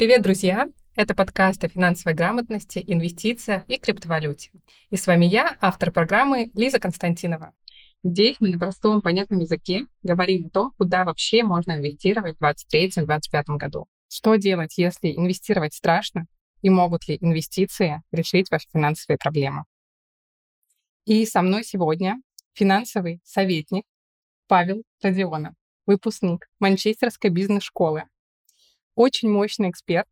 Привет, друзья! Это подкаст о финансовой грамотности, инвестициях и криптовалюте. И с вами я, автор программы Лиза Константинова. Здесь мы на простом, понятном языке говорим о том, куда вообще можно инвестировать в 2023-2025 году. Что делать, если инвестировать страшно, и могут ли инвестиции решить ваши финансовые проблемы. И со мной сегодня финансовый советник Павел Родионов, выпускник Манчестерской бизнес-школы. Очень мощный эксперт.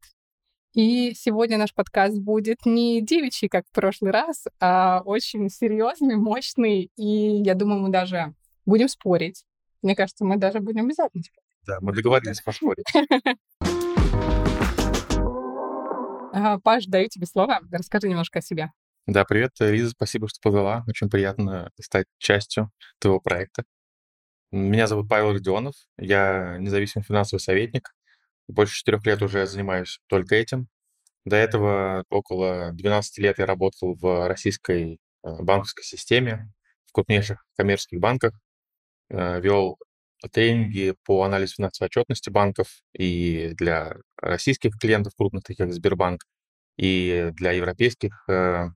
И сегодня наш подкаст будет не девичий, как в прошлый раз, а очень серьезный, мощный. И я думаю, мы даже будем спорить. Мне кажется, мы даже будем обязательно Да, мы договорились поспорить. Паш, даю тебе слово. Расскажи немножко о себе. Да, привет, Лиза, спасибо, что позвала. Очень приятно стать частью твоего проекта. Меня зовут Павел Родионов, я независимый финансовый советник. Больше четырех лет уже занимаюсь только этим. До этого около 12 лет я работал в российской э, банковской системе, в крупнейших коммерческих банках, э, вел тренинги по анализу финансовой отчетности банков и для российских клиентов крупных, таких как Сбербанк, и для европейских э,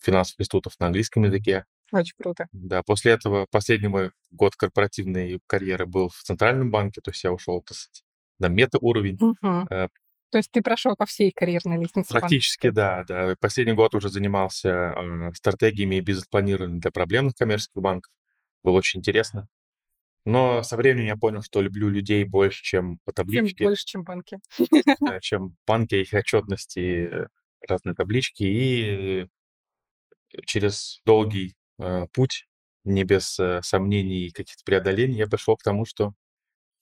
финансовых институтов на английском языке. Очень круто. Да, после этого последний мой год корпоративной карьеры был в Центральном банке, то есть я ушел на мета-уровень. Угу. Э, то есть ты прошел по всей карьерной лестнице? Практически, да, да. Последний год уже занимался э, стратегиями и бизнес-планированием для проблемных коммерческих банков. Было очень интересно. Но со временем я понял, что люблю людей больше, чем по табличке. Чем больше, чем банки. Чем банки, их отчетности, э, разные таблички. И через долгий э, путь, не без э, сомнений и каких-то преодолений, я пришел к тому, что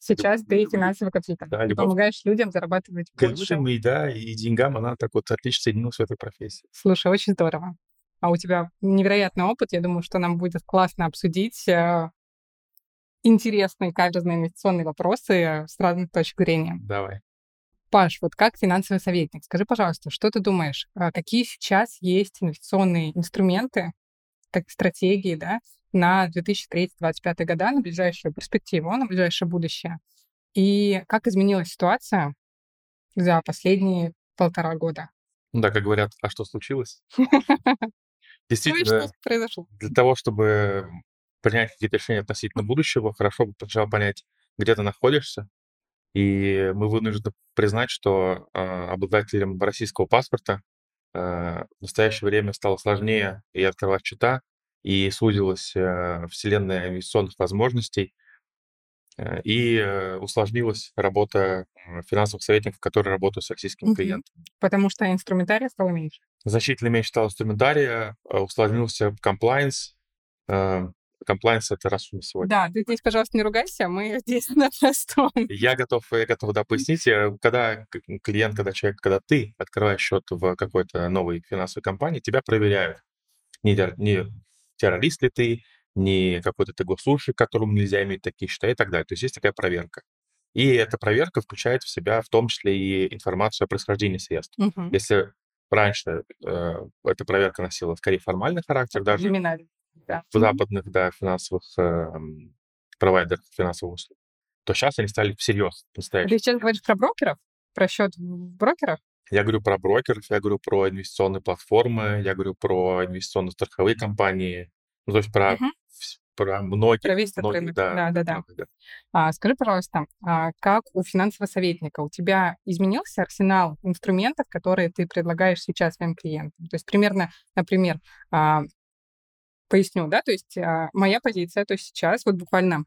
Сейчас ты финансовый консультант. Да, любовь... Помогаешь людям зарабатывать к больше. Людям и, да, и деньгам она так вот отлично соединилась в этой профессии. Слушай, очень здорово. А у тебя невероятный опыт. Я думаю, что нам будет классно обсудить интересные каверзные инвестиционные вопросы с разных точек зрения. Давай. Паш, вот как финансовый советник, скажи, пожалуйста, что ты думаешь, а какие сейчас есть инвестиционные инструменты, как стратегии, да, на 2030-2025 года, на ближайшую перспективу, на ближайшее будущее? И как изменилась ситуация за последние полтора года? Да, как говорят, а что случилось? Действительно, что произошло? Для того, чтобы принять какие-то решения относительно будущего, хорошо бы сначала понять, где ты находишься. И мы вынуждены признать, что э, обладателям российского паспорта э, в настоящее время стало сложнее и открывать счета, и сузилась э, вселенная инвестиционных возможностей, э, и э, усложнилась работа финансовых советников, которые работают с российскими угу. клиентами. Потому что инструментария стало меньше. Значительно меньше стало инструментария, усложнился комплайнс, Комплайнс — это раз на сегодня. Да, ты здесь, пожалуйста, не ругайся, мы здесь на простом. Я готов, я готов, да, пояснить. Когда клиент, когда человек, когда ты открываешь счет в какой-то новой финансовой компании, тебя проверяют. Не, не террорист ли ты, не какой-то ты госслужащий, которому нельзя иметь такие счета и так далее. То есть есть такая проверка. И эта проверка включает в себя в том числе и информацию о происхождении средств. Угу. Если раньше э, эта проверка носила скорее формальный характер, даже да. в западных да, финансовых э, провайдерах финансовых услуг, то сейчас они стали всерьез настоящие. Ты сейчас говоришь про брокеров? Про счет брокеров? Я говорю про брокеров, я говорю про инвестиционные платформы, я говорю про инвестиционные страховые компании, ну, то есть про, угу. про многие. Про весь этот рынок, да, да, да. да. А, скажи, пожалуйста, а как у финансового советника, у тебя изменился арсенал инструментов, которые ты предлагаешь сейчас своим клиентам? То есть примерно, например, а, Поясню, да, то есть а, моя позиция, то есть сейчас вот буквально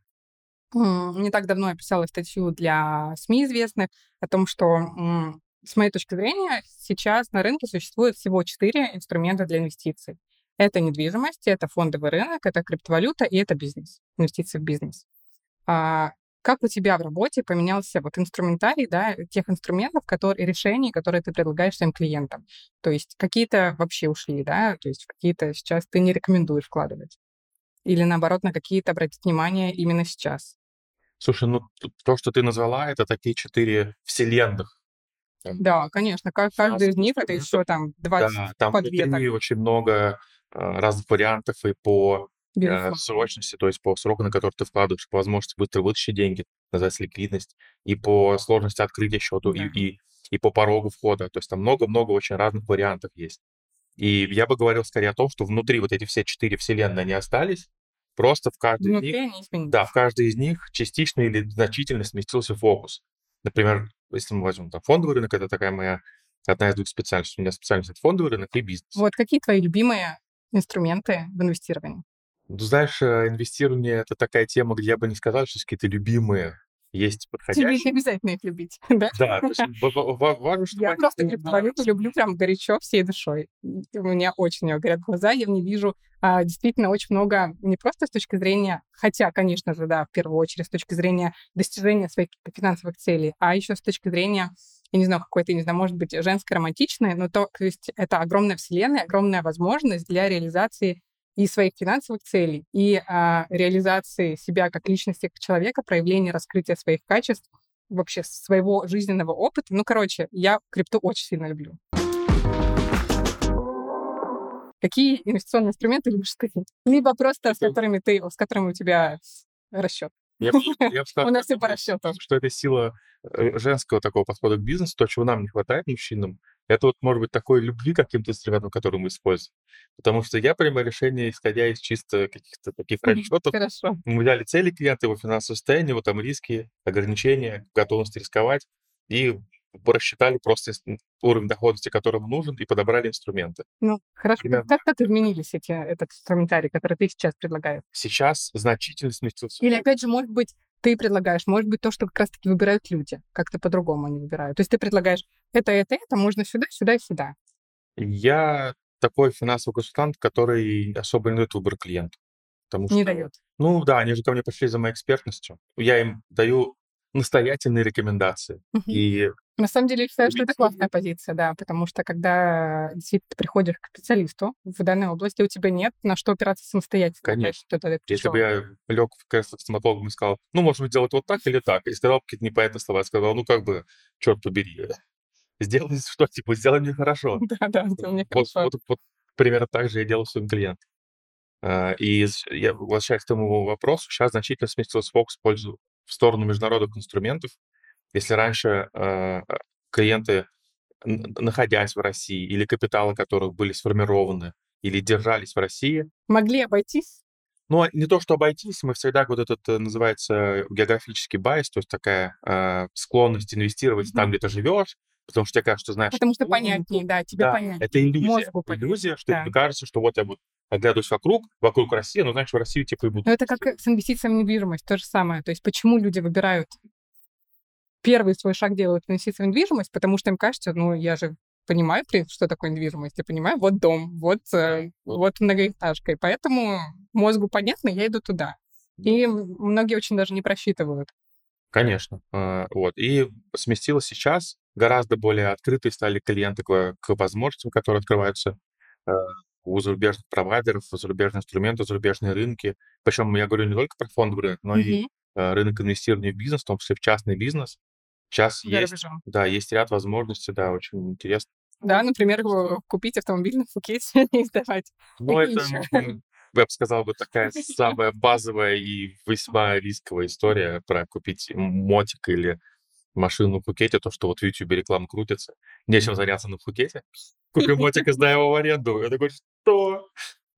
не так давно я писала статью для СМИ известных о том, что с моей точки зрения сейчас на рынке существует всего четыре инструмента для инвестиций. Это недвижимость, это фондовый рынок, это криптовалюта и это бизнес, инвестиции в бизнес. А, как у тебя в работе поменялся вот инструментарий, да, тех инструментов, которые, решений, которые ты предлагаешь своим клиентам? То есть какие-то вообще ушли, да, то есть какие-то сейчас ты не рекомендуешь вкладывать? Или наоборот, на какие-то обратить внимание именно сейчас? Слушай, ну то, что ты назвала, это такие четыре вселенных. Да, конечно. Каждый из них это еще там 20 да, там внутри очень много а, разных вариантов и по Безусловно. срочности, то есть по сроку, на который ты вкладываешь, по возможности быстро вытащить деньги, называется ликвидность, и по сложности открытия счета, да. и, и и по порогу входа. То есть там много-много очень разных вариантов есть. И я бы говорил скорее о том, что внутри вот эти все четыре вселенные, они остались, просто в каждой из них, да, в каждой из них частично или значительно сместился фокус. Например, если мы возьмем там фондовый рынок, это такая моя одна из двух специальностей. У меня специальность это фондовый рынок и бизнес. Вот какие твои любимые инструменты в инвестировании? Ну, знаешь, э, инвестирование — это такая тема, где я бы не сказал, что какие-то любимые есть Тебе подходящие. не обязательно их любить, да? Да, важно, Я просто криптовалюту люблю прям горячо всей душой. У меня очень горят глаза, я в ней вижу а, действительно очень много, не просто с точки зрения, хотя, конечно же, да, в первую очередь с точки зрения достижения своих финансовых целей, а еще с точки зрения, я не знаю, какой-то, не знаю, может быть, женской романтичной, но то, то есть это огромная вселенная, огромная возможность для реализации и своих финансовых целей, и а, реализации себя как личности, как человека, проявления, раскрытия своих качеств, вообще своего жизненного опыта. Ну, короче, я крипту очень сильно люблю. Какие инвестиционные инструменты любишь ты? Либо просто с которыми ты, с которыми у тебя расчет. Я я У нас все по расчету. что это сила э, женского такого подхода к бизнесу, то, чего нам не хватает мужчинам, это вот, может быть, такой любви к каким-то инструментам, которые мы используем. Потому что я принимаю решение, исходя из чисто каких-то таких расчетов. Хорошо. Мы взяли цели клиента, его финансовое состояние, его там риски, ограничения, готовность рисковать, и рассчитали просто уровень доходности, который нам нужен, и подобрали инструменты. Ну, хорошо. Примерно. Как, как изменились эти, этот инструментарий, который ты сейчас предлагаешь? Сейчас значительно сместился. Или, опять же, может быть, ты предлагаешь, может быть, то, что как раз-таки выбирают люди. Как-то по-другому они выбирают. То есть ты предлагаешь это, это, это, можно сюда, сюда и сюда. Я такой финансовый консультант, который особо не дает выбор клиенту. Потому Не что, дает. ну да, они же ко мне пришли за моей экспертностью. Я им даю настоятельные рекомендации. Мгм. И На самом деле, я считаю, что это классная позиция, да, потому что когда действительно ты приходишь к специалисту в данной области, у тебя нет на что опираться самостоятельно. То есть Конечно. что-то ты если бы я лег в кресло к стоматологу и сказал, ну, может быть, делать вот так или так, и сказал какие-то непонятные слова, я сказал, ну, как бы, черт побери, сделай что, типа, сделай мне хорошо. Да, да, это мне Вот, хорошо. вот, вот примерно так же я делаю своим клиентам. А, И я возвращаюсь к тому вопросу, сейчас значительно сместился фокус в пользу в сторону международных инструментов. Если раньше э, клиенты, н- находясь в России, или капиталы которых были сформированы или держались в России, Могли обойтись? ну, а не то, что обойтись, мы всегда вот этот э, называется географический байс, то есть такая э, склонность инвестировать там, Мгм. где ты живешь, потому что тебе кажется, что знаешь, Потому что «Ну, понятнее, да, тебе да, понятнее. это иллюзия. Мозгу Иллюзия, что да. тебе кажется, что вот я буду оглядываюсь вокруг, вокруг России, ну, значит, в Россию типа и буду. Но это как с инвестициями в недвижимость, то же самое. То есть почему люди выбирают первый свой шаг делают инвестиции в недвижимость, потому что им кажется, ну, я же понимаю, что такое недвижимость, я понимаю, вот дом, вот, э, вот многоэтажка, и поэтому мозгу понятно, я иду туда. И многие очень даже не просчитывают. Конечно. А, Вот. И сместилось сейчас. Гораздо более открытые стали клиенты к, к возможностям, которые открываются э, у зарубежных провайдеров, у зарубежных инструментов, зарубежные рынки. Причем я говорю не только про фондовый рынок, но и Мгм. э, рынок инвестирования в бизнес, в том числе в частный бизнес. Сейчас За есть, рубежом. да, есть ряд возможностей, да, очень интересно. Да, например, э, купить автомобиль на Пхукете и сдавать. Ну, это, я бы сказал, бы такая самая базовая и весьма рисковая история про купить мотик или машину в Пхукете, то, что вот в Ютубе реклама крутится. Нечем заняться на Пхукете. Купи мотик и сдай его в аренду. Я такой, что?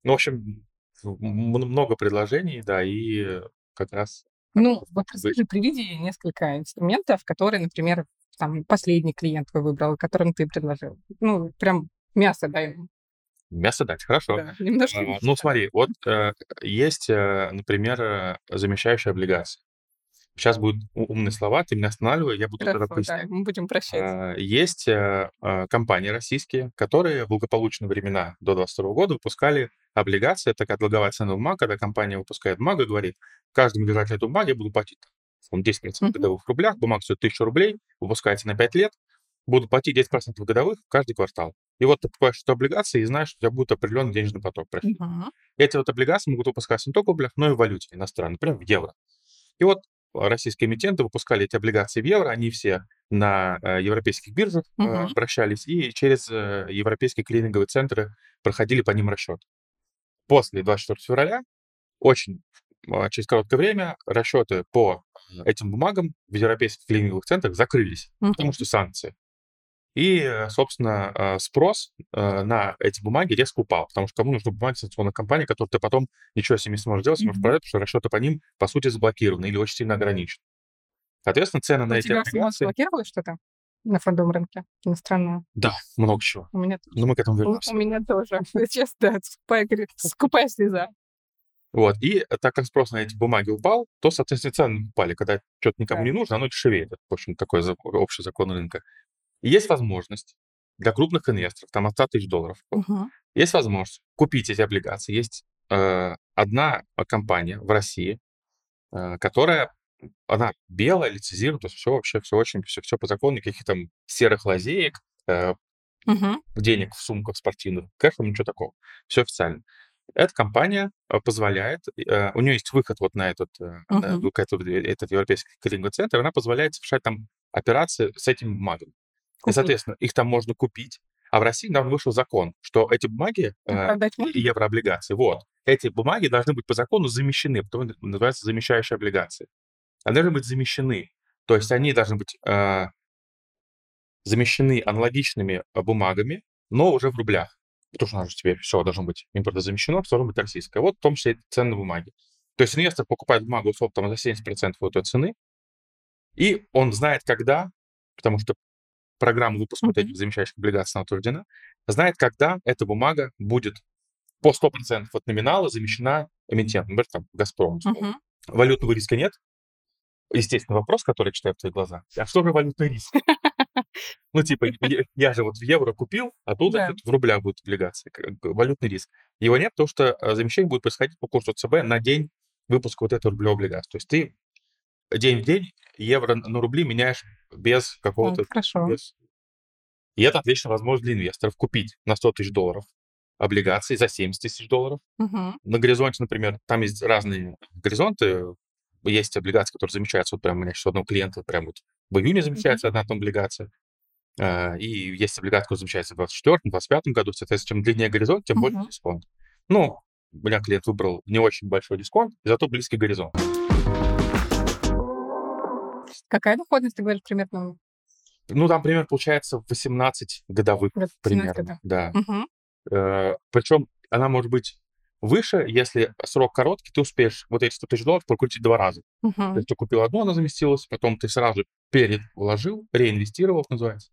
Ну, в общем, много предложений, да, и как раз... Ну, вот расскажи, приведи несколько инструментов, которые, например, там последний клиент твой выбрал, которым ты предложил. Ну, прям мясо дай ему. Мясо дать, хорошо. Да, немножко А, Ну, смотри, вот э, есть, э, например, э, замещающая облигация. Сейчас будут умные слова, ты меня останавливай, я буду тогда Хорошо, да, пояснять. мы будем прощать. А, Есть э, э, компании российские, которые в благополучные времена до 2022 года выпускали облигации. Это такая долговая ценная бумага, когда компания выпускает бумагу и говорит, каждому держателю этой бумаги я буду платить там, 10% Мгм. годовых в рублях, бумага стоит 1000 рублей, выпускается на 5 лет, буду платить 10% годовых каждый квартал. И вот ты покупаешь эту облигацию и знаешь, что у тебя будет определенный денежный поток. Мгм. Эти вот облигации могут выпускаться не только в рублях, но и в валюте иностранной, например, в евро. И вот а, российские эмитенты выпускали эти облигации в евро, они все на э, европейских биржах Мгм. обращались и через э, европейские клининговые центры проходили по ним расчет. После 24 февраля очень а, через короткое время расчеты по этим бумагам в европейских клининговых центрах закрылись, потому Мгм. что санкции. И, э, собственно, э, спрос э, на эти бумаги резко упал, потому что кому нужны бумаги санкционной компании, которые ты потом ничего с ними не сможешь делать, сможешь продать, потому что расчеты по ним, по сути, заблокированы или очень сильно ограничены. Соответственно, цены на У эти тебя облигации... что-то на фондовом рынке иностранного? Да, много чего. У меня, Но мы к этому у, вернемся. у меня тоже. Честно, скупая, скупая слеза. Вот. И так как спрос на эти бумаги упал, то, соответственно, цены упали. Когда что-то никому Да. не нужно, оно дешевеет. Это, в общем, такой за- общий закон рынка. И есть возможность для крупных инвесторов, там от 100 тысяч долларов, Мгм. есть возможность купить эти облигации. Есть э, одна э, компания в России, э, которая, она белая, лицензирует, то есть все вообще, все очень, все, все по закону, никаких там серых лазеек, э, Мгм. денег в сумках спортивных, кэшем, ничего такого. Все официально. Эта компания э, позволяет, э, у нее есть выход вот на этот, э, на этот, этот европейский клиринговый центр, она позволяет совершать там операции с этим бумагами. И, Купить. соответственно, их там можно купить. А в России недавно вышел закон, что эти бумаги, э, можно? и еврооблигации, вот, эти бумаги должны быть по закону замещены, потому это называется замещающие облигации. Они должны быть замещены. То есть они должны быть э, замещены аналогичными э, бумагами, но уже в рублях. Потому что у нас же теперь все должно быть импортозамещено, все должно быть российское. Вот в том числе и ценные бумаги. То есть инвестор покупает бумагу условно там, за 70% от той цены, и он знает, когда, потому что программа выпуска вот Мгм. этих замещающих облигаций утверждена, знает, когда эта бумага будет по 100% от номинала замещена эмитентом, например, там, «Газпром». Мгм. Валютного риска нет. Естественно, вопрос, который я читаю в твоих глазах. А что же валютный риск? Ну, типа, я, же вот в евро купил, а тут в рублях. Как бы Валютный риск. Его нет, потому что э, замещение будет происходить по курсу ЦБ на день выпуска вот этой рублевой облигации. То есть ты день в день евро на рубли меняешь без какого-то... Хорошо. без- И это отличная возможность для инвесторов купить на 100 тысяч долларов облигации за 70 тысяч долларов. Мгм. На горизонте, например, там есть разные горизонты. Есть облигации, которые замещаются. Вот прям у меня сейчас у одного клиента прям вот в июне замещается одна там облигация. А, И есть облигация, которая замещается в 24-25 году. Соответственно, чем длиннее горизонт, тем больше Мгм. дисконт. Ну, у меня клиент выбрал не очень большой дисконт, зато близкий горизонт. Какая доходность, ты говоришь, примерно? Ну, там пример получается 18 годовых Вот 17 примерно. годов. Да. Мгм. Причем она может быть выше, если срок короткий, ты успеешь вот эти 100 тысяч долларов прокрутить два раза. То Мгм. есть ты купил одну, она заместилась, потом ты сразу перевложил, реинвестировал, это называется,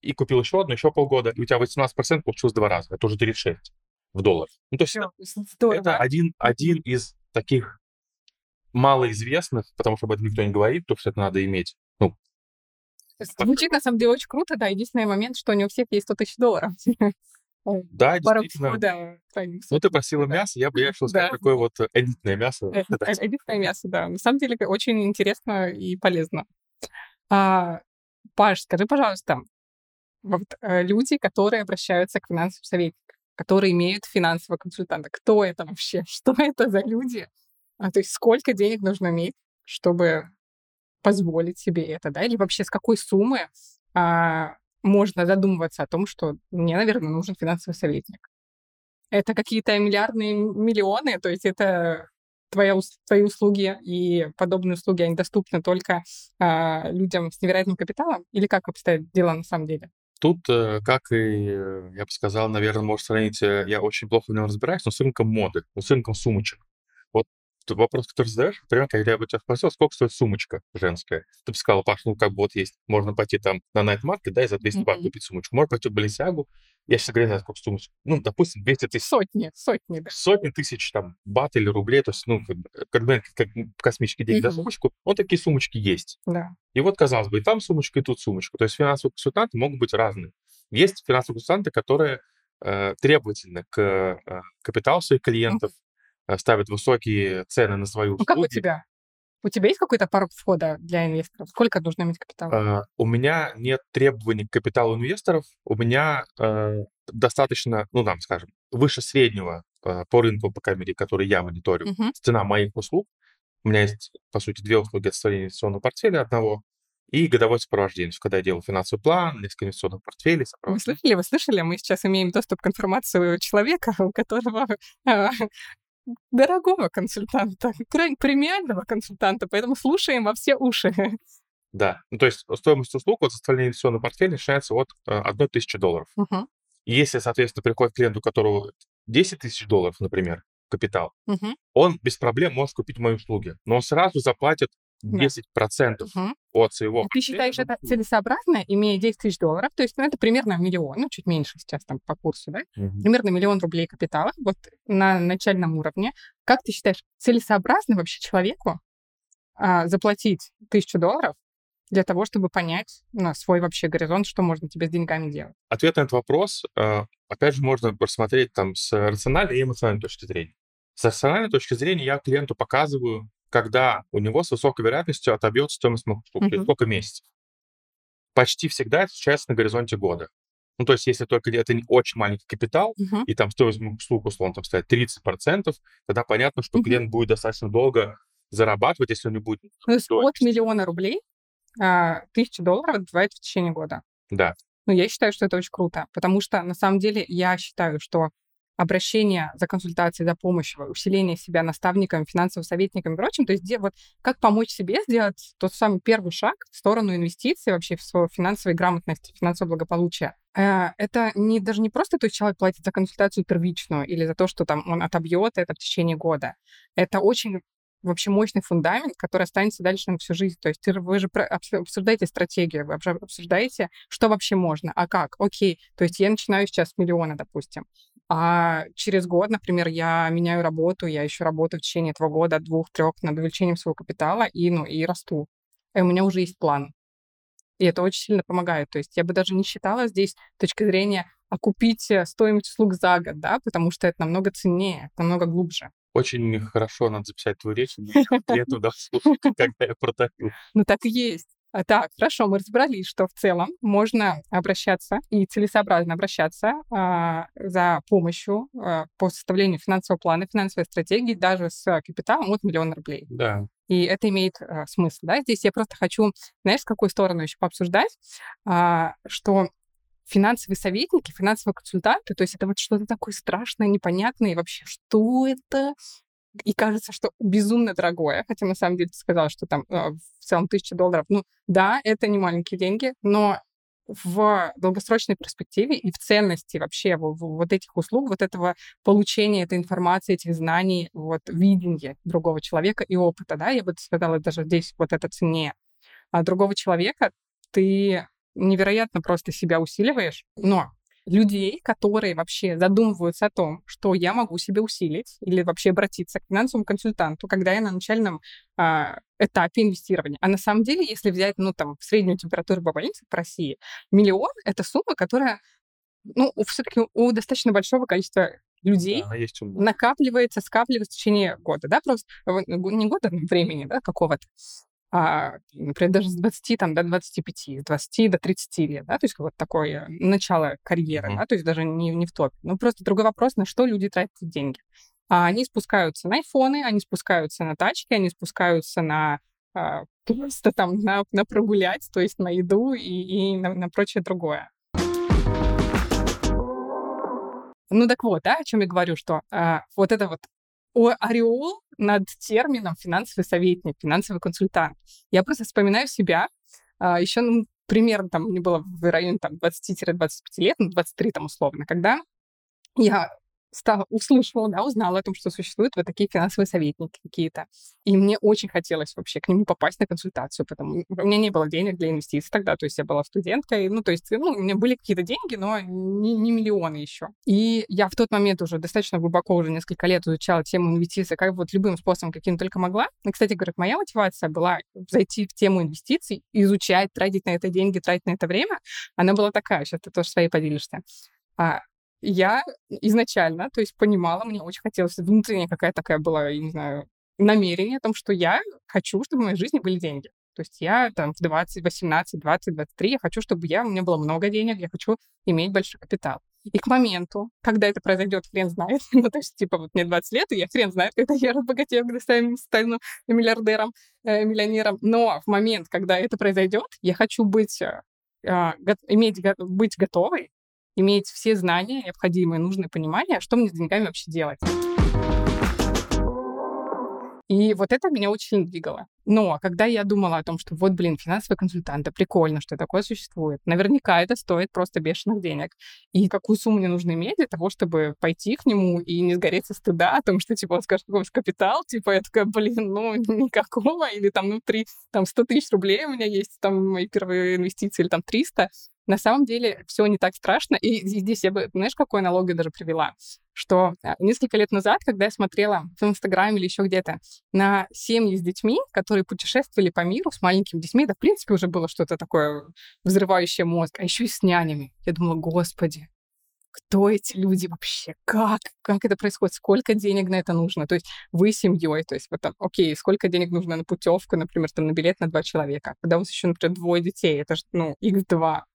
и купил еще одну, еще полгода, и у тебя 18% получилось два раза. Это уже 36 в доллар. Ну, то есть это, Здорово. это один, один из таких малоизвестных, потому что об этом никто не говорит, потому что это надо иметь. Ну, Звучит, на самом деле, очень круто, да. Единственный момент, что не у всех есть 100 тысяч долларов. да, Порог действительно. Ну, ты просила мясо, я бы решил сказать Да. такое вот э, элитное мясо. Э, Да. э, Единственное мясо, да. На самом деле, очень интересно и полезно. А, Паш, скажи, пожалуйста, вот э, люди, которые обращаются к финансовым советникам, которые имеют финансового консультанта, кто это вообще? Что это за люди? А, то есть сколько денег нужно иметь, чтобы позволить себе это, да? Или вообще с какой суммы а, можно задумываться о том, что мне, наверное, нужен финансовый советник? Это какие-то миллиардные миллионы, то есть это твоя, твои услуги и подобные услуги, они доступны только а, людям с невероятным капиталом? Или как обстоят дела на самом деле? Тут, э, как и, э, я бы сказал, наверное, может сравнить, э, я очень плохо в нем разбираюсь, но с рынком моды, с рынком сумочек. Вопрос, который задаешь, например, когда я бы тебя спросил, сколько стоит сумочка женская? Ты бы сказал, Паш, ну, как бы вот есть, можно пойти там на Night Market, да, и за 200 баксов Мгм. купить сумочку. Можно пойти в Баленсиагу, я сейчас говорю, сколько сумочек. Ну, допустим, 200 тысяч Сотни, сотни, да. сотни тысяч там бат или рублей, то есть, ну, как, как, космические деньги за Мгм. сумочку, вот такие сумочки есть. да. И вот, казалось бы, и там сумочка, и тут сумочка. То есть финансовые консультанты могут быть разные. Есть финансовые консультанты, которые э, требовательны к э, капиталу своих клиентов, ставят высокие цены на свои Ну, как у услуги. тебя? У тебя есть какой-то порог входа для инвесторов? Сколько нужно иметь капитала? Э, у меня нет требований к капиталу инвесторов. У меня э, достаточно, ну, там, скажем, выше среднего э, по рынку, по камере, который я мониторю, Мгм. цена моих услуг. У меня есть, по сути, две услуги от составления инвестиционного портфеля одного и годовое сопровождение. Когда я делаю финансовый план, несколько инвестиционных портфелей, Вы слышали, вы слышали? Мы сейчас имеем доступ к информации у человека, у которого дорогого консультанта, премиального консультанта, поэтому слушаем во все уши. Да. Ну, то есть стоимость услуг вот составления инвестиционного портфеля начинается от одной тысячи долларов. И если, соответственно, приходит клиент, у которого 10 тысяч долларов, например, капитал, Мгм. он без проблем может купить мои услуги, но он сразу заплатит. 10% Мгм. от своего А ты считаешь это целесообразно, имея 10 тысяч долларов? То есть, ну, это примерно миллион, ну, чуть меньше сейчас там по курсу, да? Мгм. Примерно миллион рублей капитала вот на начальном уровне. Как ты считаешь, целесообразно вообще человеку а, заплатить тысячу долларов для того, чтобы понять ну, свой вообще горизонт, что можно тебе с деньгами делать? Ответ на этот вопрос, э, опять же, можно рассмотреть там с рациональной и эмоциональной точки зрения. С рациональной точки зрения я клиенту показываю, когда у него с высокой вероятностью отобьет стоимость через Мгм. сколько месяцев. Почти всегда это случается на горизонте года. Ну, то есть, если только это не очень маленький капитал, Мгм. и там стоимость услуг, условно, там стоит 30%, тогда понятно, что Мгм. клиент будет достаточно долго зарабатывать, если он не будет... То есть от 10. миллиона рублей а, тысячу долларов отбивает в течение года. Да. Ну, я считаю, что это очень круто, потому что на самом деле я считаю, что обращение за консультацией, за помощью, усиление себя наставником, финансовым советником и прочим, то есть где, вот как помочь себе сделать тот самый первый шаг в сторону инвестиций вообще в свою финансовой грамотность, финансовое благополучие. Э, Это не, даже не просто то есть человек платит за консультацию первичную или за то, что там он отобьет это в течение года. Это очень вообще мощный фундамент, который останется дальше на всю жизнь. То есть вы же обсуждаете стратегию, вы обсуждаете, что вообще можно, а как, окей. То есть я начинаю сейчас с миллиона, допустим, а через год, например, я меняю работу, я ищу работу в течение этого года, двух-трех, над увеличением своего капитала и, ну, и расту. И у меня уже есть план. И это очень сильно помогает. То есть я бы даже не считала здесь с точки зрения окупить э, стоимость услуг за год, да, потому что это намного ценнее, намного глубже. Очень хорошо надо записать твою речь, и клиенту дам слушать, когда я продаю. Ну, так и есть. А так, хорошо, мы разобрались, что в целом можно обращаться и целесообразно обращаться а, за помощью а, по составлению финансового плана, финансовой стратегии даже с капиталом от миллиона рублей. Да. И это имеет а, смысл. Да? Здесь я просто хочу, знаешь, с какой сторону еще пообсуждать, а, что финансовые советники, финансовые консультанты, то есть это вот что-то такое страшное, непонятное, и вообще, что это? И кажется, что безумно дорогое, хотя на самом деле ты сказала, что там э, в целом тысяча долларов. Ну да, это не маленькие деньги, но в долгосрочной перспективе и в ценности вообще в- в- вот этих услуг, вот этого получения этой информации, этих знаний, вот видения другого человека и опыта, да, я бы сказала, даже здесь вот это ценнее. А другого человека ты невероятно просто себя усиливаешь, но людей, которые вообще задумываются о том, что я могу себе усилить или вообще обратиться к финансовому консультанту, когда я на начальном а, этапе инвестирования. А на самом деле, если взять, ну, там, среднюю температуру по больнице в России, миллион — это сумма, которая, ну, все-таки у достаточно большого количества людей Да, есть накапливается, скапливается в течение года, да, просто э, не года, но времени, да, какого-то, а, например, даже с 20 там, до 25, с 20 до 30 лет, да, то есть вот такое начало карьеры, Мгм. да, то есть даже не, не в топе. Ну, просто другой вопрос, на что люди тратят деньги. А они спускаются на айфоны, они спускаются на тачки, они спускаются на а, просто там на, на прогулять, то есть на еду и, и на, на прочее другое. Ну так вот, да, о чем я говорю, что а, вот это вот о- ореол над термином финансовый советник, финансовый консультант. Я просто вспоминаю себя, а, еще ну, примерно там, мне было в районе там 20-25 лет, ну 23 там условно, когда я стала, услышала, да, узнала о том, что существуют вот такие финансовые советники какие-то. И мне очень хотелось вообще к нему попасть на консультацию, потому у меня не было денег для инвестиций тогда, то есть я была студенткой, ну, то есть, ну, у меня были какие-то деньги, но не, не миллионы еще. И я в тот момент уже достаточно глубоко, уже несколько лет изучала тему инвестиций, как вот любым способом, каким только могла. И, кстати, говорят, моя мотивация была зайти в тему инвестиций, изучать, тратить на это деньги, тратить на это время. Она была такая, сейчас ты тоже своей поделишься. А, я изначально, то есть понимала, мне очень хотелось, внутренняя какая-то такая была, я не знаю, намерение о том, что я хочу, чтобы в моей жизни были деньги. То есть я там в 20, 18, 20, 23, я хочу, чтобы я, у меня было много денег, я хочу иметь большой капитал. И к моменту, когда это произойдет, хрен знает. ну, то есть, типа, вот мне 20 лет, и я хрен знает, когда я разбогатею, когда стану, стану миллиардером, э, миллионером. Но в момент, когда это произойдет, я хочу быть, э, э, иметь, быть готовой, иметь все знания, необходимые, нужные понимания, что мне с деньгами вообще делать. И вот это меня очень двигало. Но когда я думала о том, что вот, блин, финансовый консультант, да прикольно, что такое существует. Наверняка это стоит просто бешеных денег. И какую сумму мне нужно иметь для того, чтобы пойти к нему и не сгореть со стыда о том, что, типа, он скажет, какой капитал, типа, я такая, блин, ну, никакого, или там, ну, три, там, 100 тысяч рублей у меня есть, там, мои первые инвестиции, или там 300. На самом деле все не так страшно. И здесь я бы, знаешь, какую аналогию даже привела? Что а, несколько лет назад, когда я смотрела в Инстаграме или еще где-то на семьи с детьми, которые путешествовали по миру с маленькими детьми, да, в принципе, уже было что-то такое взрывающее мозг, а еще и с нянями. Я думала, господи, кто эти люди вообще, как, как это происходит, сколько денег на это нужно. То есть вы семьей, то есть вот там, окей, сколько денег нужно на путевку, например, там на билет на два человека. Когда у вас еще, например, двое детей, это же, ну, их два.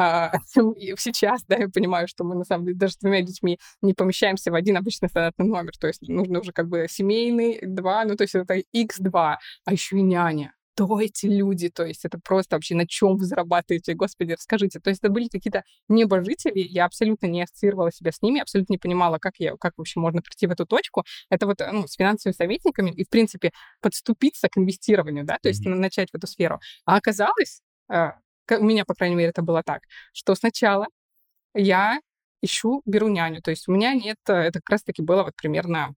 А, сейчас, да, я понимаю, что мы, на самом деле, даже с двумя детьми не помещаемся в один обычный стандартный номер. То есть нужно уже как бы семейный, два, ну, то есть это x2, а еще и няня кто эти люди, то есть это просто вообще на чем вы зарабатываете, господи, расскажите. То есть это были какие-то небожители, я абсолютно не ассоциировала себя с ними, абсолютно не понимала, как я, как вообще можно прийти в эту точку. Это вот ну, с финансовыми советниками и, в принципе, подступиться к инвестированию, да, то есть mm-hmm. начать в эту сферу. А оказалось, а, у меня, по крайней мере, это было так, что сначала я ищу, беру няню. То есть у меня нет, э, это как раз-таки было вот примерно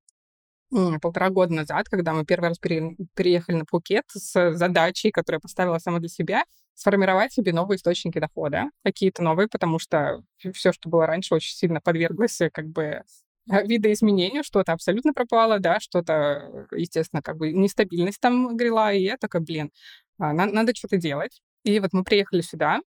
полтора года назад, когда мы первый раз пере, переехали на Пхукет с задачей, которую я поставила сама для себя, сформировать себе новые источники дохода, какие-то новые, потому что все, что было раньше, очень сильно подверглось э, как бы э, видоизменению, что-то абсолютно пропало, да, что-то, естественно, как бы нестабильность там грела, и я такая, блин, а, надо что-то делать. И вот мы приехали сюда,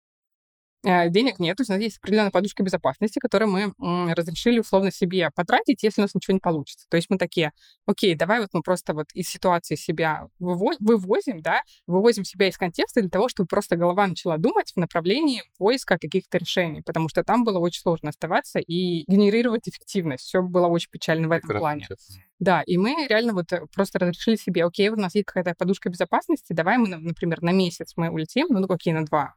денег нет, то есть у нас есть определенная подушка безопасности, которую мы разрешили условно себе потратить, если у нас ничего не получится. То есть мы такие, окей, давай вот мы просто вот из ситуации себя вывозим, да, вывозим себя из контекста для того, чтобы просто голова начала думать в направлении поиска каких-то решений, потому что там было очень сложно оставаться и генерировать эффективность. Все было очень печально в этом плане. Да, и мы реально вот э, просто разрешили себе, окей, у нас есть какая-то подушка безопасности, давай мы, например, на месяц мы улетим, ну, окей, на два,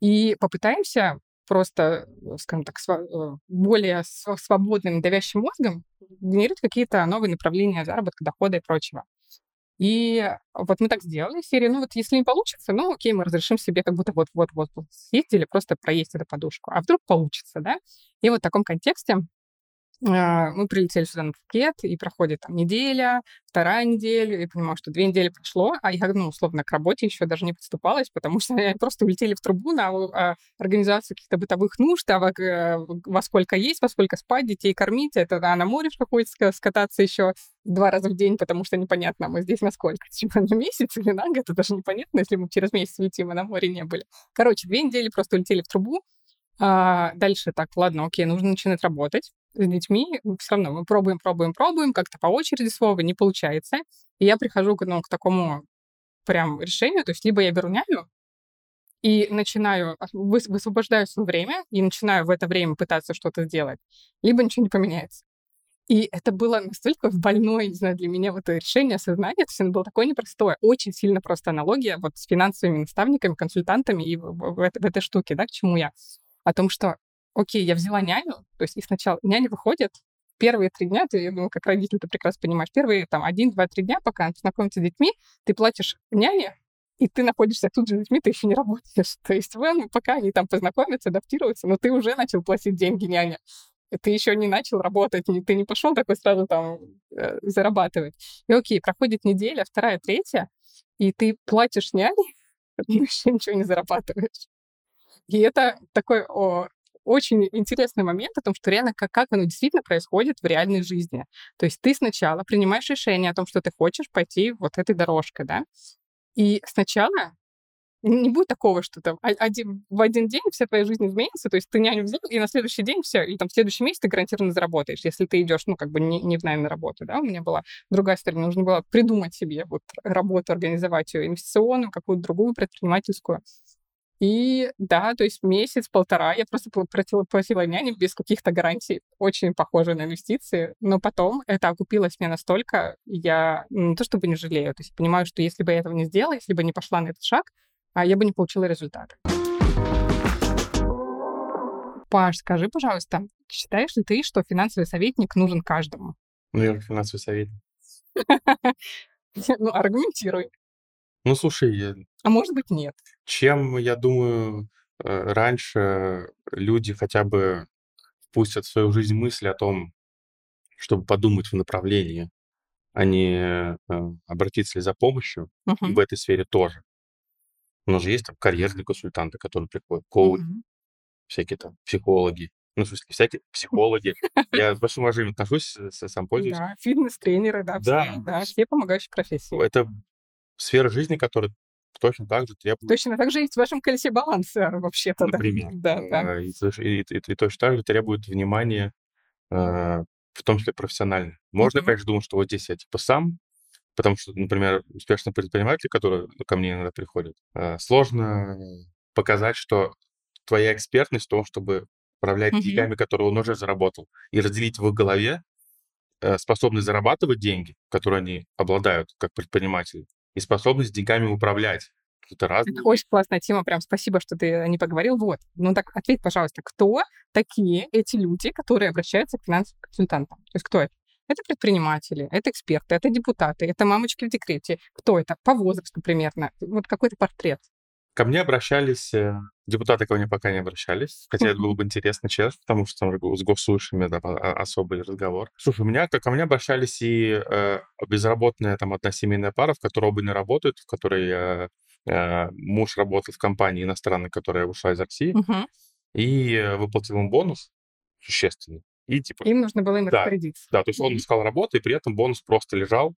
и попытаемся просто, э, скажем так, э, более свободным, давящим мозгом генерировать какие-то новые направления заработка, дохода и прочего. И вот мы так сделали, серии, ну вот если не получится, ну окей, мы разрешим себе как будто вот-вот-вот съездили, просто проесть эту подушку. А вдруг получится, да? И вот в таком контексте мы прилетели сюда на Пхукет, и проходит там неделя, вторая неделя, и понимаю, что две недели прошло, а я, ну, условно, к работе еще даже не подступалась, потому что они просто улетели в трубу на а, организацию каких-то бытовых нужд, а во, э, во сколько есть, во сколько спать, детей кормить, это а на море какое-то скататься еще два раза в день, потому что непонятно, мы здесь на сколько, типа на месяц или на год, это даже непонятно, если мы через месяц летим, и на море не были. Короче, две недели просто улетели в трубу, а, дальше так, ладно, окей, нужно начинать работать с детьми. Все равно мы пробуем, пробуем, пробуем, как-то по очереди слова не получается. И я прихожу ну, к такому прям решению, то есть либо я беру няню, и начинаю, высвобождаю свое время и начинаю в это время пытаться что-то сделать, либо ничего не поменяется. И это было настолько больное, не знаю, для меня вот это решение, осознание, то есть оно было такое непростое, очень сильно просто аналогия вот с финансовыми наставниками, консультантами и в, в, в, в этой штуке, да, к чему я о том, что, окей, я взяла няню, то есть и сначала няня выходит, первые три дня, ты, я думаю, как родитель ты прекрасно понимаешь, первые там один, два, три дня, пока она знакомится с детьми, ты платишь няне, и ты находишься тут же с детьми, ты еще не работаешь. То есть вы, ну, пока они там познакомятся, адаптируются, но ты уже начал платить деньги няне. Ты еще не начал работать, ты не пошел такой сразу там э, зарабатывать. И окей, проходит неделя, вторая, третья, и ты платишь няне, но еще ничего не зарабатываешь. И это такой о, очень интересный момент о том, что реально как, как оно действительно происходит в реальной жизни. То есть ты сначала принимаешь решение о том, что ты хочешь пойти вот этой дорожкой, да, и сначала не будет такого, что там один, в один день вся твоя жизнь изменится, то есть ты няню взял, и на следующий день все, и там в следующий месяц ты гарантированно заработаешь, если ты идешь, ну, как бы не, не в найм на работу, да, у меня была другая сторона, нужно было придумать себе вот работу, организовать ее инвестиционную, какую-то другую предпринимательскую, и да, то есть месяц-полтора я просто платила няне без каких-то гарантий, очень похоже на инвестиции, но потом это окупилось мне настолько, я не то чтобы не жалею, то есть понимаю, что если бы я этого не сделала, если бы не пошла на этот шаг, а я бы не получила результата. Паш, скажи, пожалуйста, считаешь ли ты, что финансовый советник нужен каждому? Ну, я финансовый советник. Ну, аргументируй. Ну, слушай, А может быть, нет. чем, я думаю, э, раньше люди хотя бы пустят в свою жизнь мысли о том, чтобы подумать в направлении, а не э, обратиться ли за помощью, Мгм. в этой сфере тоже. У нас же есть там карьерные консультанты, которые приходят, коучи, Мгм. всякие там психологи. Ну, в смысле, всякие психологи. Я с большим уважением отношусь, э, сам пользуюсь. Да, фитнес-тренеры, да, Да. все, да, все помогающие профессии. Это сфера жизни, которая точно так же требует Точно так же есть в вашем колесе баланса, вообще-то. Например. Да, да. э, и, и- и- и точно так же требует внимания, э, в том числе профессионально. Можно, Мгм. конечно, думать, что вот здесь я типа сам, потому что, например, успешные предприниматели, которые ко мне иногда приходят, э, сложно показать, что твоя экспертность в том, чтобы управлять Мгм. деньгами, которые он уже заработал, и разделить в их голове э, способность зарабатывать деньги, которые они обладают как предприниматели, и способность деньгами управлять. Это разные Это очень классная тема, прям спасибо, что ты не поговорил. Вот, ну так ответь, пожалуйста, кто такие эти люди, которые обращаются к финансовым консультантам? То есть кто это? Это предприниматели, это эксперты, это депутаты, это мамочки в декрете. Кто это? По возрасту примерно. Вот какой-то портрет. Ко мне обращались, э, депутаты ко мне пока не обращались, хотя это было бы интересно, честно, потому что там с госслужащими да, а- особый разговор. Слушай, у меня, ко ко мне обращались и э, безработная там одна семейная пара, в которой оба не работают, в которой э, э, муж работал в компании иностранной, которая ушла из России, Мгм. и э, выплатил им бонус существенный. И типа, Им нужно было им Да, распорядиться. да, то есть он искал работу, и при этом бонус просто лежал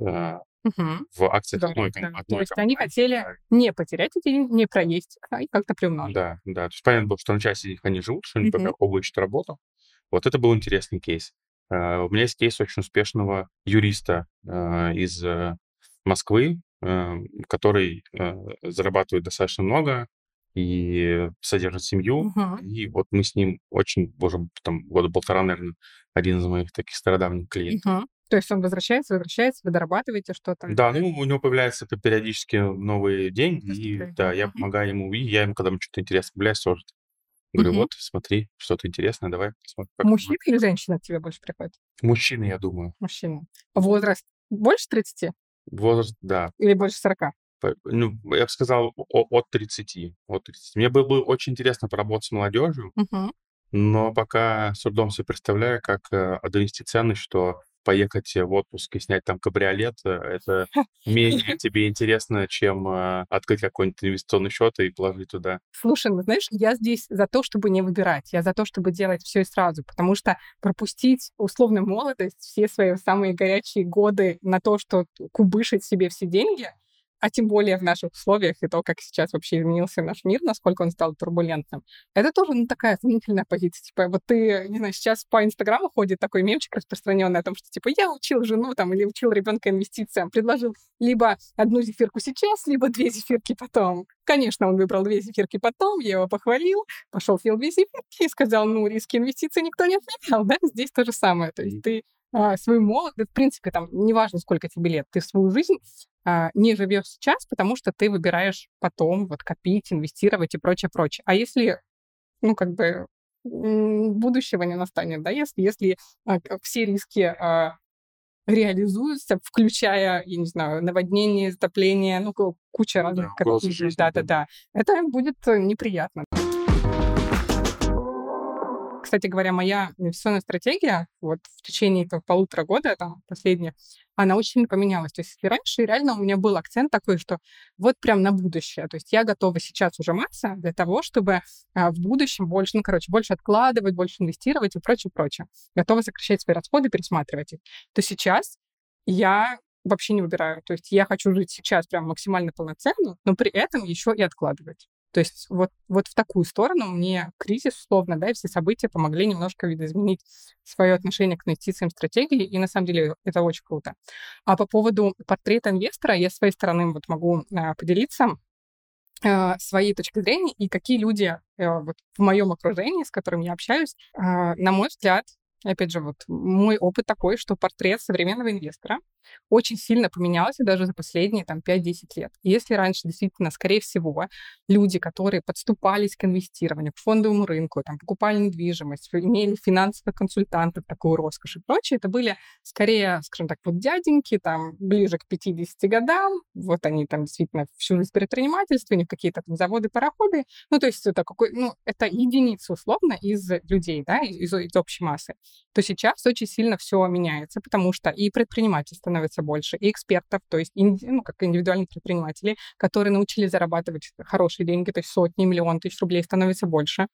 э, Мгм. в акциях Здорово, одной, да. ком- То одной есть они хотели Да. не потерять эти деньги, не проесть, а и как-то приумножить. Да, да. То есть понятно было, что на части них они живут, что они Мгм. пока ищут работу. Вот это был интересный кейс. Э, У меня есть кейс очень успешного юриста э, из э, Москвы, который э, зарабатывает достаточно много и содержит семью. Мгм. И вот мы с ним очень, уже там года полтора, наверное, один из моих таких стародавних клиентов. Мгм. То есть он возвращается, возвращается, вы дорабатываете что-то. Да, ну, у него появляются периодически новые деньги, и да, я помогаю ему, и я ему, когда ему что-то интересное появляется, тоже говорю, вот, смотри, что-то интересное, давай посмотрим. Мужчина или женщина к тебе больше приходит? будет». Мужчина, я думаю. Мужчина. Возраст больше 30 Возраст, да. или больше 40? По- Ну, я бы сказал, от 30. От 30. Мне было бы очень интересно поработать с молодежью, Мгм. но пока с трудом себе представляю, как э, донести ценность, что поехать в отпуск и снять там кабриолет, э, это менее тебе интересно, чем э, открыть какой-нибудь инвестиционный счет и положить туда. Слушай, ну знаешь, я здесь за то, чтобы не выбирать, я за то, чтобы делать все и сразу, потому что пропустить условно молодость, все свои самые горячие годы на то, что кубышить себе все деньги, а тем более в наших условиях и то, как сейчас вообще изменился наш мир, насколько он стал турбулентным, это тоже ну, такая сомнительная позиция. Типа, вот ты, не знаю, сейчас по Инстаграму ходит такой мемчик распространенный о том, что типа я учил жену там или учил ребенка инвестициям, предложил либо одну зефирку сейчас, либо две зефирки потом. Конечно, он выбрал две зефирки потом, я его похвалил, пошел съел две зефирки и сказал, ну, риски инвестиций никто не отменял, да, здесь то же самое. То есть ты свою молодость, в принципе, там, неважно, сколько тебе лет, ты свою жизнь а, не живешь сейчас, потому что ты выбираешь потом вот копить, инвестировать и прочее, прочее. А если, ну, как бы будущего не настанет, да, если, если а, все риски а, реализуются, включая, я не знаю, наводнение, затопление, ну, ку- куча разных Да, жизни, да. Да-да-да. Это будет э, неприятно. Кстати говоря, моя инвестиционная стратегия вот в течение этого полутора года, там, последних, она очень сильно поменялась. То есть раньше реально у меня был акцент такой, что вот прям на будущее. То есть я готова сейчас ужиматься для того, чтобы а, в будущем больше, ну, короче, больше откладывать, больше инвестировать и прочее, прочее. Готова сокращать свои расходы, пересматривать их. То сейчас я вообще не выбираю. То есть я хочу жить сейчас прям максимально полноценно, но при этом еще и откладывать. То есть вот, вот в такую сторону мне кризис, условно, да, и все события помогли немножко видоизменить свое отношение к инвестициям, стратегии, и на самом деле это очень круто. А по поводу портрета инвестора я с своей стороны вот могу а, поделиться а, своей точкой зрения и какие люди а, вот в моем окружении, с которыми я общаюсь, а, на мой взгляд, опять же, вот мой опыт такой, что портрет современного инвестора очень сильно поменялся даже за последние там 5-10 лет. Если раньше действительно, скорее всего, люди, которые подступались к инвестированию, к фондовому рынку, там, покупали недвижимость, имели финансовых консультантов, такую роскошь и прочее, это были скорее, скажем так, вот дяденьки, там, ближе к 50 годам, вот они там действительно всю жизнь предпринимательства, у них какие-то там заводы, пароходы, ну, то есть это какой, ну, это единица условно из людей, да, из, из общей массы, то сейчас очень сильно все меняется, потому что и предприниматель становится больше, и экспертов, то есть инди, ну, как индивидуальных предпринимателей, которые научились зарабатывать хорошие деньги, то есть сотни, миллион тысяч рублей становится больше.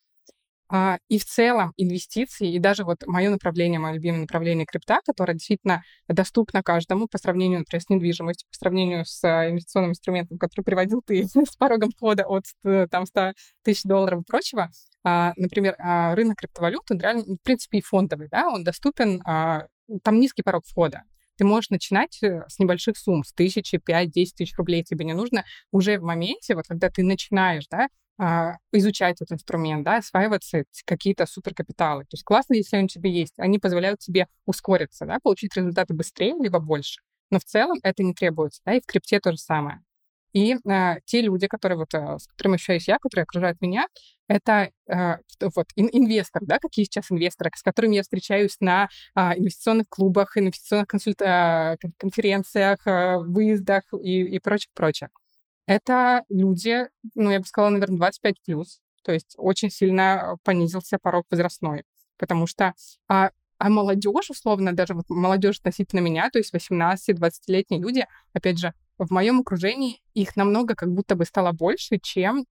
А, и в целом инвестиции, и даже вот мое направление, мое любимое направление крипта, которое действительно доступно каждому по сравнению, например, с недвижимостью, по сравнению с а, инвестиционным инструментом, который приводил ты с порогом входа от там, 100 тысяч долларов и прочего, а, например, рынок криптовалют, он реально, в принципе, и фондовый, да, он доступен, там низкий порог входа. Ты можешь начинать э, с небольших сумм, с тысячи, пять, десять тысяч рублей тебе не нужно. Уже в моменте, вот когда ты начинаешь, да, изучать этот инструмент, да, осваиваться какие-то суперкапиталы. То есть классно, если они у тебя есть. Они позволяют тебе ускориться, да, получить результаты быстрее, либо больше. Но в целом это не требуется, да, и в крипте то же самое. И э, те люди, которые вот, э, с которыми общаюсь я, которые окружают меня, это э, вот ин инвестор, да, какие сейчас инвесторы, с которыми я встречаюсь на э, инвестиционных клубах, инвестиционных консульта конференциях, э, выездах и, и прочее, прочее. Это люди, ну, я бы сказала, наверное, 25 плюс, то есть очень сильно понизился порог возрастной, потому что а, а молодежь, условно, даже вот молодежь относительно меня, то есть 18-20-летние люди, опять же, в моем окружении их намного как будто бы стало больше, чем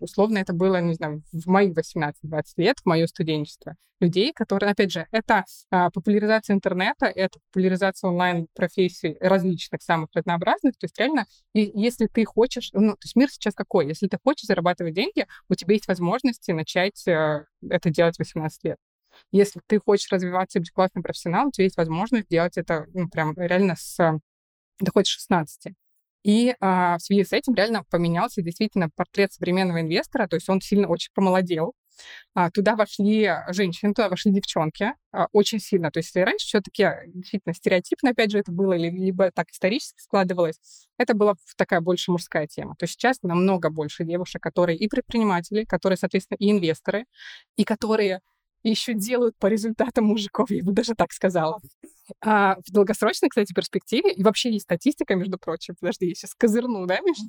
условно это было, не знаю, в мои 18-20 лет, в мое студенчество. Людей, которые, опять же, это э, популяризация интернета, это популяризация онлайн-профессий различных, самых разнообразных. То есть реально, если ты хочешь, ну, то есть мир сейчас какой? Если ты хочешь зарабатывать деньги, у тебя есть возможности начать э, это делать в 18 лет. Если ты хочешь развиваться и быть классным профессионалом, у тебя есть возможность делать это ну, прям реально с доходит 16. И а, в связи с этим реально поменялся действительно портрет современного инвестора, то есть он сильно очень помолодел. А, туда вошли женщины, туда вошли девчонки а, очень сильно. То есть если раньше все-таки действительно стереотипно, опять же, это было, либо так исторически складывалось, это была такая больше мужская тема. То есть сейчас намного больше девушек, которые и предприниматели, которые, соответственно, и инвесторы, и которые еще делают по результатам мужиков, я бы даже так сказала. А в долгосрочной, кстати, перспективе, и вообще есть статистика, между прочим, подожди, я сейчас козырну, да?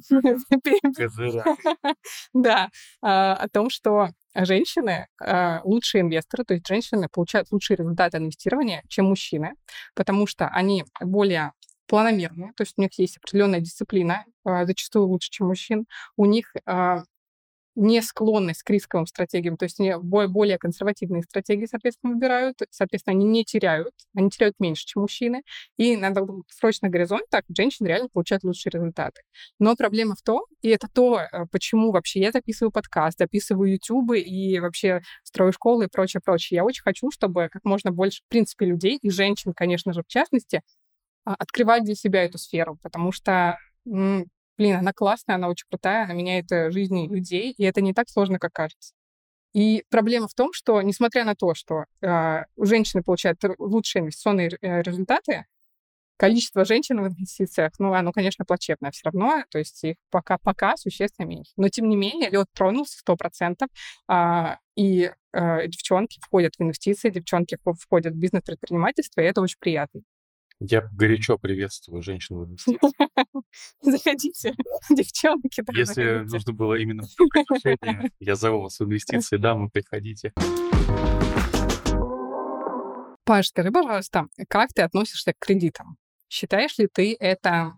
Да, а, о том, что женщины а, лучшие инвесторы, то есть женщины получают лучшие результаты инвестирования, чем мужчины, потому что они более планомерные, то есть у них есть определенная дисциплина, а, зачастую лучше, чем мужчин. У них не склонность к рисковым стратегиям, то есть они более консервативные стратегии, соответственно, выбирают, соответственно, они не теряют, они теряют меньше, чем мужчины, и на долгосрочных горизонтах женщины реально получают лучшие результаты. Но проблема в том, и это то, э, почему вообще я записываю подкаст, записываю YouTube и вообще строю школы и прочее, прочее. Я очень хочу, чтобы как можно больше, в принципе, людей, и женщин, конечно же, в частности, а, открывать для себя эту сферу, потому что блин, она классная, она очень крутая, она меняет э, жизни людей, и это не так сложно, как кажется. И проблема в том, что, несмотря на то, что э, женщины получают лучшие инвестиционные э, результаты, количество женщин в инвестициях, ну, оно, конечно, плачевное все равно, то есть их пока, пока существенно меньше. Но, тем не менее, лед тронулся 100%, а, и а, девчонки входят в инвестиции, девчонки входят в бизнес-предпринимательство, и это очень приятно. Я горячо приветствую женщин в инвестициях. Заходите, девчонки. Если нужно было именно я зову вас в инвестиции, дамы, приходите. Паш, скажи, пожалуйста, как ты относишься к кредитам? Считаешь ли ты это,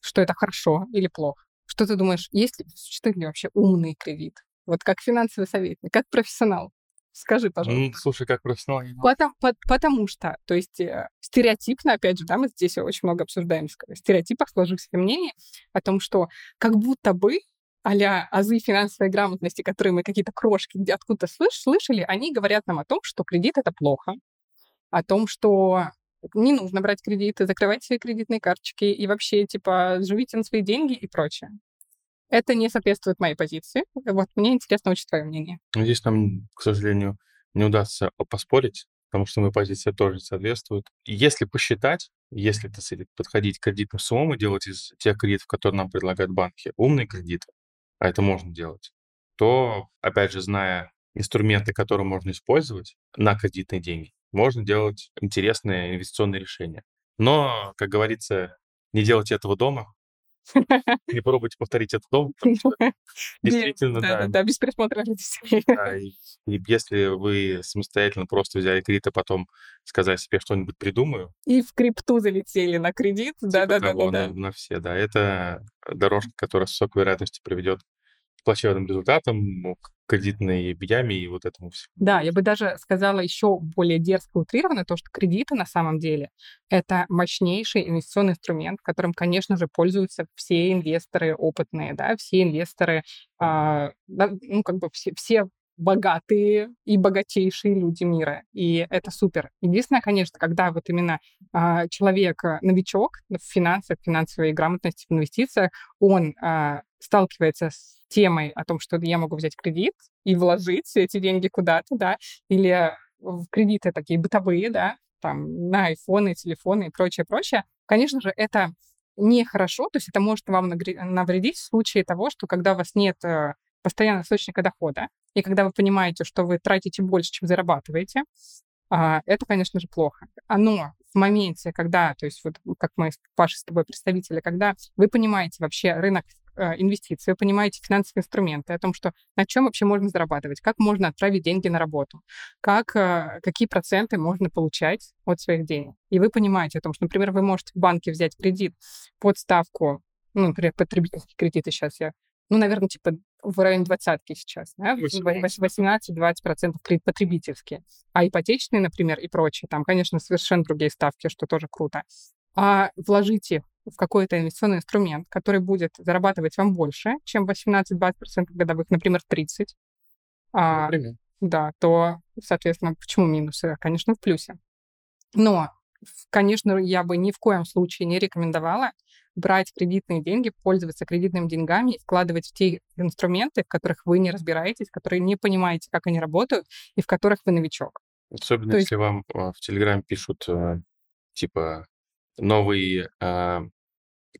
что это хорошо или плохо? Что ты думаешь, есть ли, существует ли вообще умный кредит? Вот как финансовый советник, как профессионал. Скажи, пожалуйста. Ну, слушай, как профессионал. Потому, по, потому что, то есть э, стереотипно, опять же, да, мы здесь очень много обсуждаем в стереотипах, сложившееся мнение о том, что как будто бы а азы финансовой грамотности, которые мы какие-то крошки где откуда-то слыш слышали, они говорят нам о том, что кредит — это плохо, о том, что не нужно брать кредиты, закрывать свои кредитные карточки и вообще, типа, живите на свои деньги и прочее. Это не соответствует моей позиции. Вот мне интересно очень твое мнение. Здесь нам, к сожалению, не удастся поспорить, потому что моя позиция тоже соответствует. Если посчитать, если так подходить к кредитным суммам и делать из тех кредитов, которые нам предлагают банки, умные кредиты, а это можно делать, то, опять же, зная инструменты, которые можно использовать на кредитные деньги, можно делать интересные инвестиционные решения. Но, как говорится, не делайте этого дома, не пробуйте повторить это дома, потому что действительно, да. Да, да, без присмотра родителей. Да, и, и если вы самостоятельно просто взяли кредит, а потом сказали себе что-нибудь придумаю. И в крипту залетели на кредит, да-да-да. Типа да, на, на все, да. Это дорожка, которая с высокой вероятностью приведет плачевным результатам, к кредитной яме и вот этому всему. Да, я бы даже сказала еще более дерзко утрированно, то, что кредиты на самом деле это мощнейший инвестиционный инструмент, которым, конечно же, пользуются все инвесторы опытные, да, все инвесторы, а, ну, как бы все, все богатые и богатейшие люди мира. И это супер. Единственное, конечно, когда вот именно а, человек э, новичок в финансах, финансовой грамотности, в инвестициях, он а, сталкивается с темой о том, что я могу взять кредит и вложить эти деньги куда-то, да, или кредиты такие бытовые, да, там, на айфоны, телефоны и прочее, прочее, конечно же, это нехорошо, то есть это может вам навредить в случае того, что когда у вас нет э, постоянного источника дохода, и когда вы понимаете, что вы тратите больше, чем зарабатываете, а, это, конечно же, плохо. Но в моменте, когда, то есть вот как мы, Паша, с тобой представители, когда вы понимаете вообще рынок э, инвестиций, вы понимаете финансовые инструменты, о том, что на чем вообще можно зарабатывать, как можно отправить деньги на работу, как, э, какие проценты можно получать от своих денег. И вы понимаете о том, что, например, вы можете в банке взять кредит под ставку, ну, например, потребительские кредиты сейчас я ну, наверное, типа в районе двадцатки сейчас, да? 18-20% кредит потребительские. А ипотечные, например, и прочие, там, конечно, совершенно другие ставки, что тоже круто. А вложите в какой-то инвестиционный инструмент, который будет зарабатывать вам больше, чем 18-20% годовых, например, 30, а, например. да, то, соответственно, почему минусы? Конечно, в плюсе. Но, конечно, я бы ни в коем случае не рекомендовала брать кредитные деньги, пользоваться кредитными деньгами и вкладывать в те инструменты, в которых вы не разбираетесь, которые не понимаете, как они работают, и в которых вы новичок. Особенно, То если есть... вам а, в Телеграме пишут, э, типа, новый, а,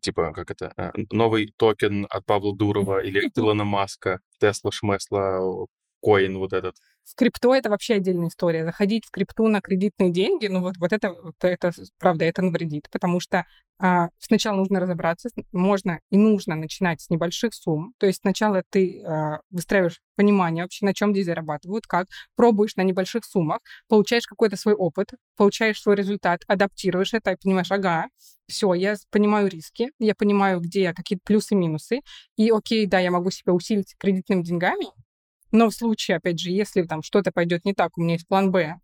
типа, как это, а, новый токен от Павла Дурова или от Илона Маска, Тесла, Шмесла, коин вот этот. В крипто это вообще отдельная история. Заходить в крипту на кредитные деньги, ну вот, вот это, вот это, правда, это навредит, потому что а, сначала нужно разобраться, можно и нужно начинать с небольших сумм. То есть сначала ты а, выстраиваешь понимание вообще, на чем здесь зарабатывают, как, пробуешь на небольших суммах, получаешь какой-то свой опыт, получаешь свой результат, адаптируешь это и понимаешь, ага, все, я понимаю риски, я понимаю, где какие-то плюсы минусы, и окей, да, я могу себя усилить кредитными деньгами, но в случае, опять же, если там что-то пойдет не так, у меня есть план Б,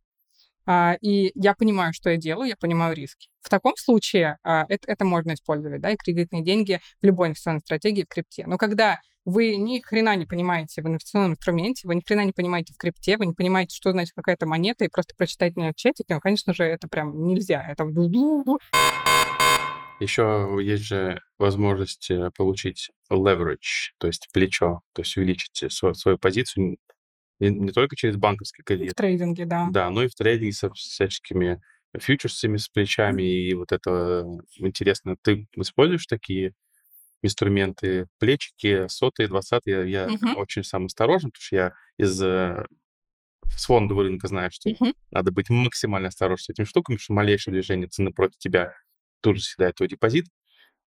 а, и я понимаю, что я делаю, я понимаю риски. В таком случае а, это, это можно использовать, да, и кредитные деньги в любой инвестиционной стратегии в крипте. Но когда вы ни хрена не понимаете в инвестиционном инструменте, вы ни хрена не понимаете в крипте, вы не понимаете, что значит какая-то монета, и просто прочитать на чатике, ну, конечно же, это прям нельзя. Это... Еще есть же возможность э, получить leverage, то есть плечо, то есть увеличить свою, свою позицию не, не только через банковский кредит. В трейдинге, да. Да, но и в трейдинге со всяческими фьючерсами, с плечами. И вот это интересно. Ты используешь такие инструменты, плечики, сотые, двадцатые? Я uh-huh. очень сам осторожен, потому что я из э, с фондового рынка знаю, что uh-huh. надо быть максимально осторожным с этими штуками, потому что малейшее движение цены против тебя тут же съедает твой депозит.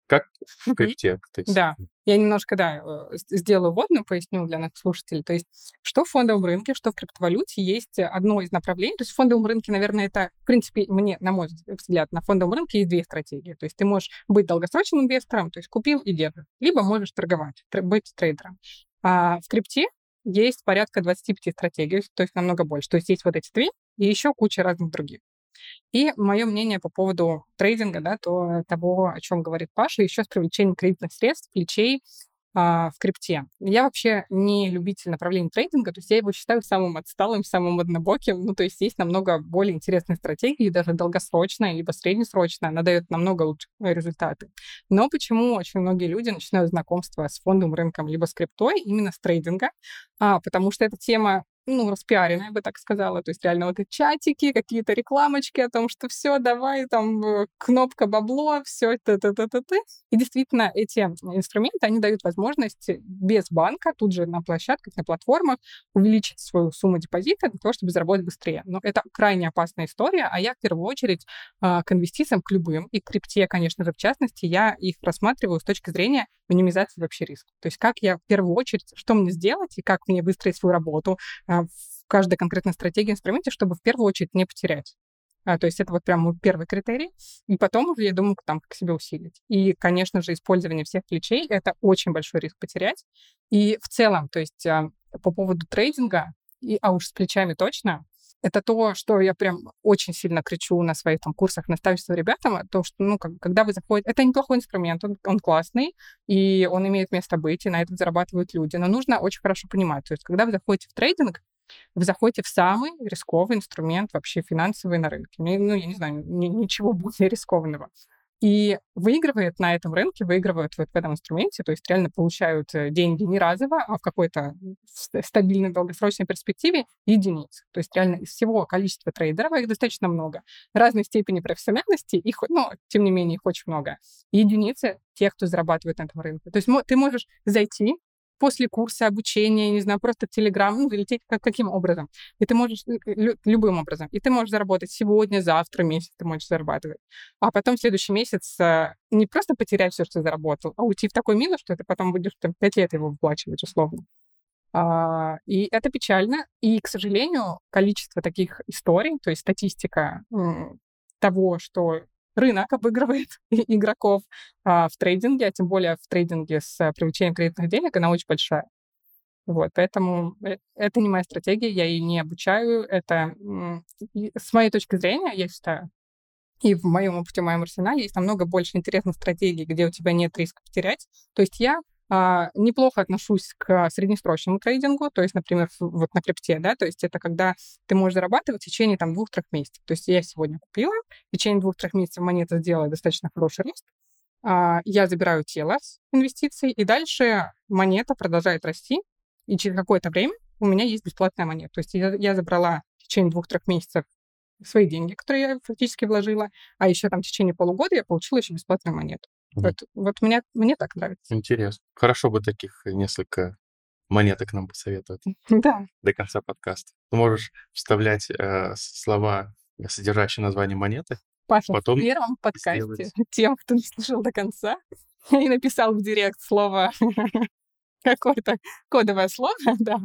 Как в крипте, кстати. Да, я немножко, да, э, сделаю вводную, поясню для наших слушателей. То есть, что в фондовом рынке, что в криптовалюте есть одно из направлений. То есть, в фондовом рынке, наверное, это, в принципе, мне, на мой взгляд, на фондовом рынке есть две стратегии. То есть, ты можешь быть долгосрочным инвестором, то есть купил и держишь, либо можешь торговать, быть трейдером. А в крипте есть порядка 25 стратегий, то есть намного больше. То есть есть вот эти две и еще куча разных других. И мое мнение по поводу трейдинга, да, то того, о чем говорит Паша, еще с привлечением кредитных средств, плечей а, в крипте. Я вообще не любитель направления трейдинга, то есть я его считаю самым отсталым, самым однобоким. Ну, то есть есть намного более интересные стратегии, даже долгосрочная, либо среднесрочная, она дает намного лучше результаты. Но почему очень многие люди начинают знакомство с фондовым рынком, либо с криптой, именно с трейдинга? А, потому что эта тема ну, распиарено, я бы так сказала. То есть реально вот эти чатики, какие-то рекламочки о том, что все, давай, там, э, кнопка бабло, все, т т т т т И действительно, эти инструменты, они дают возможность без банка тут же на площадках, на платформах увеличить свою сумму депозита для того, чтобы заработать быстрее. Но это крайне опасная история, а я в первую очередь а, к инвестициям, к любым, и к крипте, конечно же, в частности, я их рассматриваю с точки зрения минимизации вообще риска. То есть как я в первую очередь, что мне сделать и как мне выстроить свою работу, а, в каждой конкретной стратегии, инструменте, чтобы в первую очередь не потерять. А, то есть это вот прям мой первый критерий. И потом я думаю, там, как себя усилить. И, конечно же, использование всех ключей — это очень большой риск потерять. И в целом, то есть а, по поводу трейдинга, и, а уж с плечами точно, это то, что я прям очень сильно кричу на своих там курсах наставничества ребятам, то, что, ну, как, когда вы заходите... Это неплохой инструмент, он, он классный, и он имеет место быть, и на этом зарабатывают люди. Но нужно очень хорошо понимать, то есть когда вы заходите в трейдинг, вы заходите в самый рисковый инструмент вообще финансовый на рынке. Ну, я не знаю, ничего более рискованного. И выигрывает на этом рынке, выигрывают вот в этом инструменте, то есть реально получают э, деньги не разово, а в какой-то стабильной долгосрочной перспективе единиц. То есть реально из всего количества трейдеров, их достаточно много, разной степени профессиональности, их, ну, тем не менее, их очень много. единицы тех, кто зарабатывает на этом рынке. То есть ты можешь зайти, после курса обучения, не знаю, просто в Телеграм, ну, как, каким образом. И ты можешь, э, лю, любым образом. И ты можешь заработать сегодня, завтра, месяц ты можешь зарабатывать. А потом в следующий месяц э, не просто потерять все, что заработал, а уйти в такой минус, что ты потом будешь там, 5 лет его выплачивать условно. А, и это печально. И, к сожалению, количество таких историй, то есть статистика того, что рынок обыгрывает игроков а, в трейдинге, а тем более в трейдинге с а, привлечением кредитных денег, она очень большая. Вот, поэтому э, это не моя стратегия, я ее не обучаю. Это, с моей точки зрения, я считаю, и в моем опыте, в моем арсенале есть намного больше интересных стратегий, где у тебя нет риска потерять. То есть я неплохо отношусь к среднесрочному трейдингу, то есть, например, вот на крипте, да, то есть это когда ты можешь зарабатывать в течение там двух-трех месяцев. То есть я сегодня купила, в течение двух-трех месяцев монета сделала достаточно хороший рост, а, я забираю тело с инвестиций, и дальше монета продолжает расти, и через какое-то время у меня есть бесплатная монета. То есть я, я забрала в течение двух-трех месяцев свои деньги, которые я фактически вложила, а еще там в течение полугода я получила еще бесплатную монету. Вот, вот мне, мне так нравится. Интересно. Хорошо бы таких несколько монеток нам посоветовать. Да. До конца подкаста. Ты можешь вставлять э, слова, содержащие название монеты. Паша, потом в первом подкасте сделать. тем, кто не слушал до конца и написал в директ слово какое-то кодовое слово, да,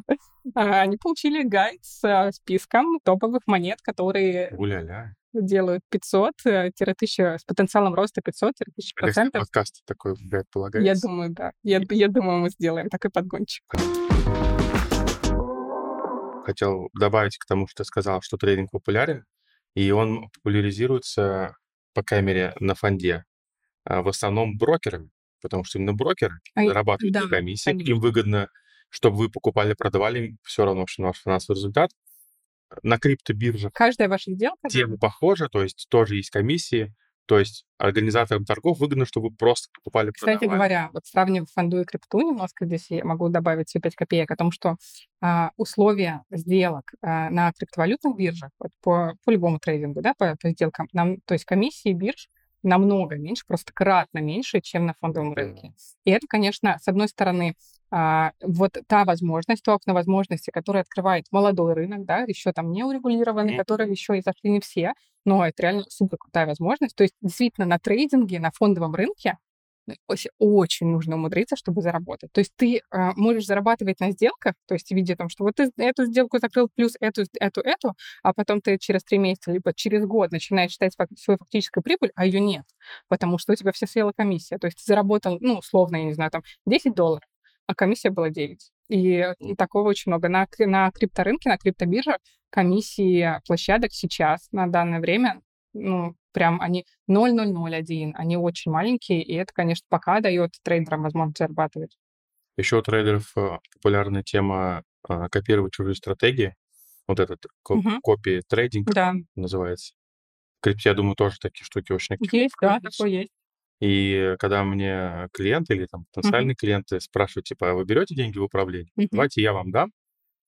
а, они получили гайд с э, списком топовых монет, которые... Уля-ля делают 500-1000 э, с потенциалом роста 500-1000 процентов. подкаст такой предполагается. Я думаю, да. Я, я думаю, мы сделаем такой подгончик. Хотел добавить к тому, что ты сказал, что трейдинг популярен, и он популяризируется, по камере, на фонде. А в основном брокерами, потому что именно брокеры а, зарабатывают да, комиссии, им выгодно, чтобы вы покупали, продавали, все равно, что ваш финансовый результат на криптобиржах. Каждая ваша сделка? Тема похожа, то есть тоже есть комиссии, то есть организаторам торгов выгодно, чтобы вы просто покупали, Кстати продавали. говоря, вот сравнив фонду и крипту немножко, здесь я могу добавить все 5 копеек о том, что а, условия сделок а, на криптовалютных биржах, вот по, по любому трейдингу, да, по, по сделкам, нам, то есть комиссии бирж намного меньше, просто кратно меньше, чем на фондовом рынке. И это, конечно, с одной стороны, а, вот та возможность, то окно возможности, которое открывает молодой рынок, да, еще там не урегулированный, mm-hmm. который еще и зашли не все, но это реально супер крутая возможность. То есть действительно на трейдинге, на фондовом рынке очень нужно умудриться, чтобы заработать. То есть ты э, можешь зарабатывать на сделках, то есть в виде том, что вот ты эту сделку закрыл плюс эту, эту, эту, а потом ты через три месяца либо через год начинаешь считать свою фактическую прибыль, а ее нет, потому что у тебя все съела комиссия. То есть ты заработал, ну, условно, я не знаю, там 10 долларов, а комиссия была 9. И, и такого очень много. На, на крипторынке, на криптобирже комиссии площадок сейчас, на данное время, ну, прям они 0,001, они очень маленькие, и это, конечно, пока дает трейдерам возможность зарабатывать. Еще у трейдеров э, популярная тема а, копировать чужие стратегии. Вот этот угу. копи трейдинг да. называется. В крипте, я думаю, тоже такие штуки очень активны. Есть, да, такое есть. И когда мне клиенты или там потенциальные uh-huh. клиенты спрашивают, типа, «А вы берете деньги в управление? Uh-huh. Давайте я вам дам,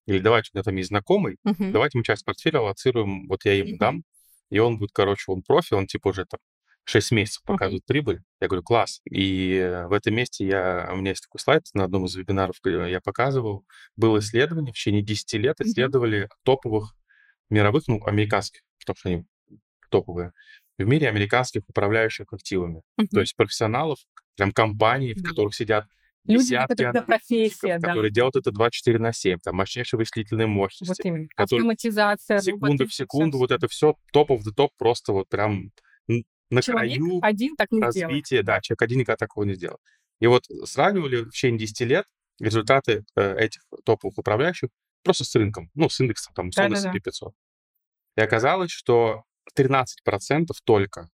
или давайте, у меня там есть знакомый, Мгм. давайте мы часть портфеля аллоцируем, вот я ему Мгм. дам, и он будет, короче, он профи, он типа уже там 6 месяцев показывает прибыль. Я говорю, класс. И э, в этом месте я, у меня есть такой слайд на одном из вебинаров, где я показывал, было исследование, в течение 10 лет исследовали топовых мировых, ну, американских, потому что они топовые, в мире американских управляющих активами. То Мгм. есть профессионалов, прям компаний, в которых сидят Люди, у которых профессия, да. которые делают это 24 на 7, там, мощнейшие вычислительные Вот мощности, именно. которые Автоматизация, секунду в секунду, вот это все топ of the топ, просто вот прям на Человек краю один так не развития, да, человек один никогда такого не сделал. И вот сравнивали в течение 10 лет результаты э, этих топовых управляющих просто с рынком, ну, с индексом, там, Да-да-да. S&P 500. И оказалось, что 13% только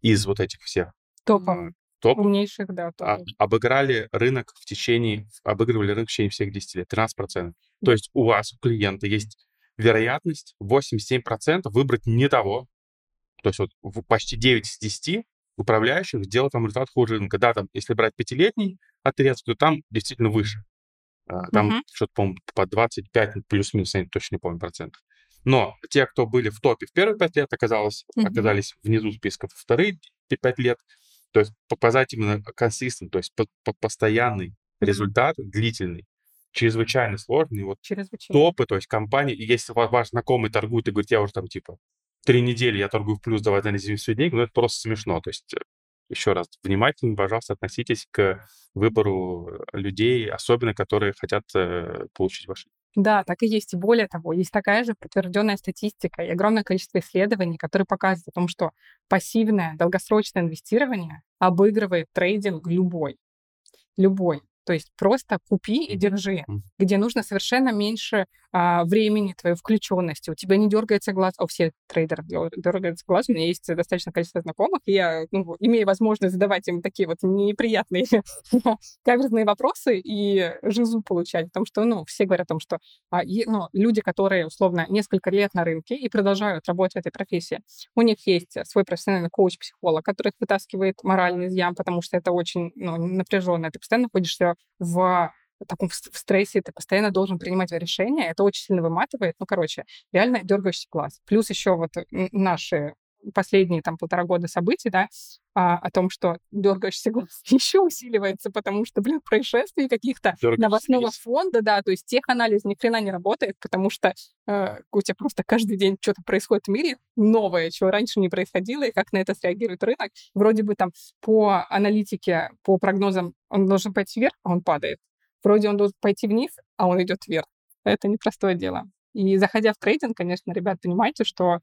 из вот этих всех Топовых, топ умнейших, да, а- топовых. обыграли рынок в течение, обыгрывали рынок в течение всех 10 лет, 13%. То Да. есть у вас, у клиента, есть вероятность 87% выбрать не того. То есть вот почти 9 из 10 управляющих сделал там результат хуже рынка. Да, там, если брать пятилетний отрезок, то там действительно выше. А, Там Мгм. что-то, по-моему, по 25, ну, плюс-минус, я точно не помню процентов. Но те, кто были в топе в первые пять лет, оказалось, Мгм. оказались внизу списка в вторые пять лет. То есть показать именно консистент, то есть по- по- постоянный результат, длительный, чрезвычайно сложный. Вот Чрезвычайно. топы, то есть компании, и если ва- ваш знакомый торгует и говорит, я уже там типа три недели я торгую в плюс, давай анализируем свои деньги, ну это просто смешно. То есть э, еще раз, внимательно, пожалуйста, относитесь к выбору э, людей, особенно которые хотят э, получить ваши Да, так и есть. И более того, есть такая же подтвержденная статистика и огромное количество исследований, которые показывают о том, что пассивное долгосрочное инвестирование обыгрывает трейдинг любой. Любой. То есть просто купи и держи, где нужно совершенно меньше а, времени твоей включенности. У тебя не дергается глаз, а у всех трейдеров дер- дергается глаз. У меня есть достаточно количество знакомых, и я ну, имею возможность задавать им такие вот неприятные каверзные вопросы и жизу получать. Потому что, ну, все говорят о том, что а, е- ну, люди, которые, условно, несколько лет на рынке и продолжают работать в этой профессии, у них есть свой профессиональный коуч-психолог, который их вытаскивает моральный из ям, потому что это очень ну, напряженно. Ты постоянно находишься в таком в стрессе, ты постоянно должен принимать решения, это очень сильно выматывает. Ну, короче, реально дергающий глаз. Плюс еще вот н- наши последние там полтора года событий, да, а, о том, что дергающийся глаз еще усиливается, потому что, блин, происшествий каких-то новостного фонда, да, то есть теханализ ни хрена не работает, потому что э, у тебя просто каждый день что-то происходит в мире новое, чего раньше не происходило, и как на это среагирует рынок. Вроде бы там по аналитике, по прогнозам он должен пойти вверх, а он падает. Вроде он должен пойти вниз, а он идет вверх. Это непростое дело. И заходя в трейдинг, конечно, ребят, понимайте, что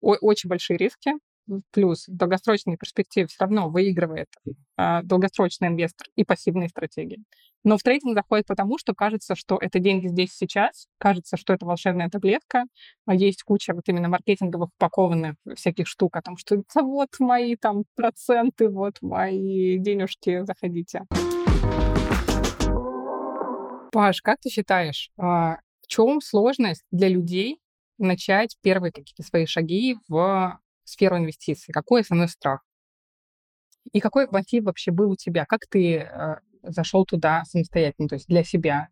очень большие риски, плюс в долгосрочной перспективе все равно выигрывает а, долгосрочный инвестор и пассивные стратегии. Но в трейдинг заходит потому, что кажется, что это деньги здесь сейчас, кажется, что это волшебная таблетка, а есть куча вот именно маркетинговых упакованных всяких штук о том, что это вот мои там проценты, вот мои денежки, заходите. Паш, как ты считаешь, а, в чем сложность для людей начать первые какие-то свои шаги в сферу инвестиций? Какой основной страх? И какой мотив вообще был у тебя? Как ты э, зашел туда самостоятельно, то есть для себя?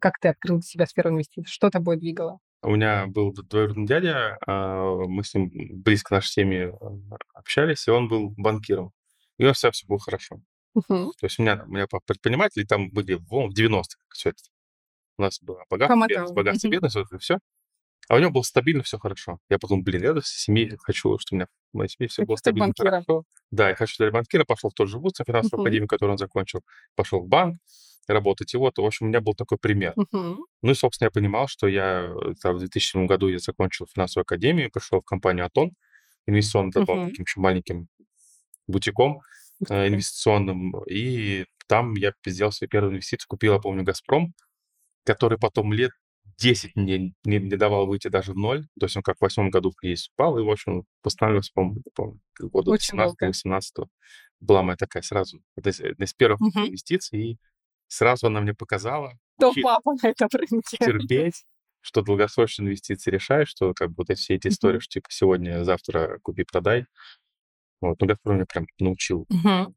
Как ты открыл для себя сферу инвестиций? Что тобой двигало? У меня был двоюродный дядя, а, мы с ним близко нашей семьи а, общались, и он был банкиром. И у него все, все было хорошо. Мгм. То есть у меня, у меня папа предприниматель, и там были в, в 90-х все это. У нас было богатство, бедность, богатство, Мгм. бедность, вот это все. А у него было стабильно все хорошо. Я подумал, блин, я в семье хочу, чтобы у меня в моей семье все было стабильно банкиром. хорошо. Да, я хочу стать банкиром, пошел в тот же вуз, на финансовую Мгм. академию, которую он закончил, пошел в банк работать. И вот, в общем, у меня был такой пример. Мгм. Ну и, собственно, я понимал, что я э, там, в 2007 году я закончил финансовую академию, пришел в компанию «Атон», инвестиционный Мгм. таким таким еще маленьким бутиком ты. инвестиционным. И там я сделал свою первую инвестицию, купил, я помню, «Газпром», который потом лет 10 мне не, не давал выйти даже в ноль. То есть он как в восьмом году в кризис упал, и, в общем, восстанавливался, по-моему, не помню, года Очень долго. 17-18. Была моя такая сразу, одна из, первых Мгм. инвестиций, и сразу она мне показала, Кто учи- папа на этом рынке? терпеть, что долгосрочные инвестиции решают, что как бы вот эти все эти истории, Мгм. что типа сегодня, завтра купи-продай, Вот, ну, Газпром меня прям научил. Ну.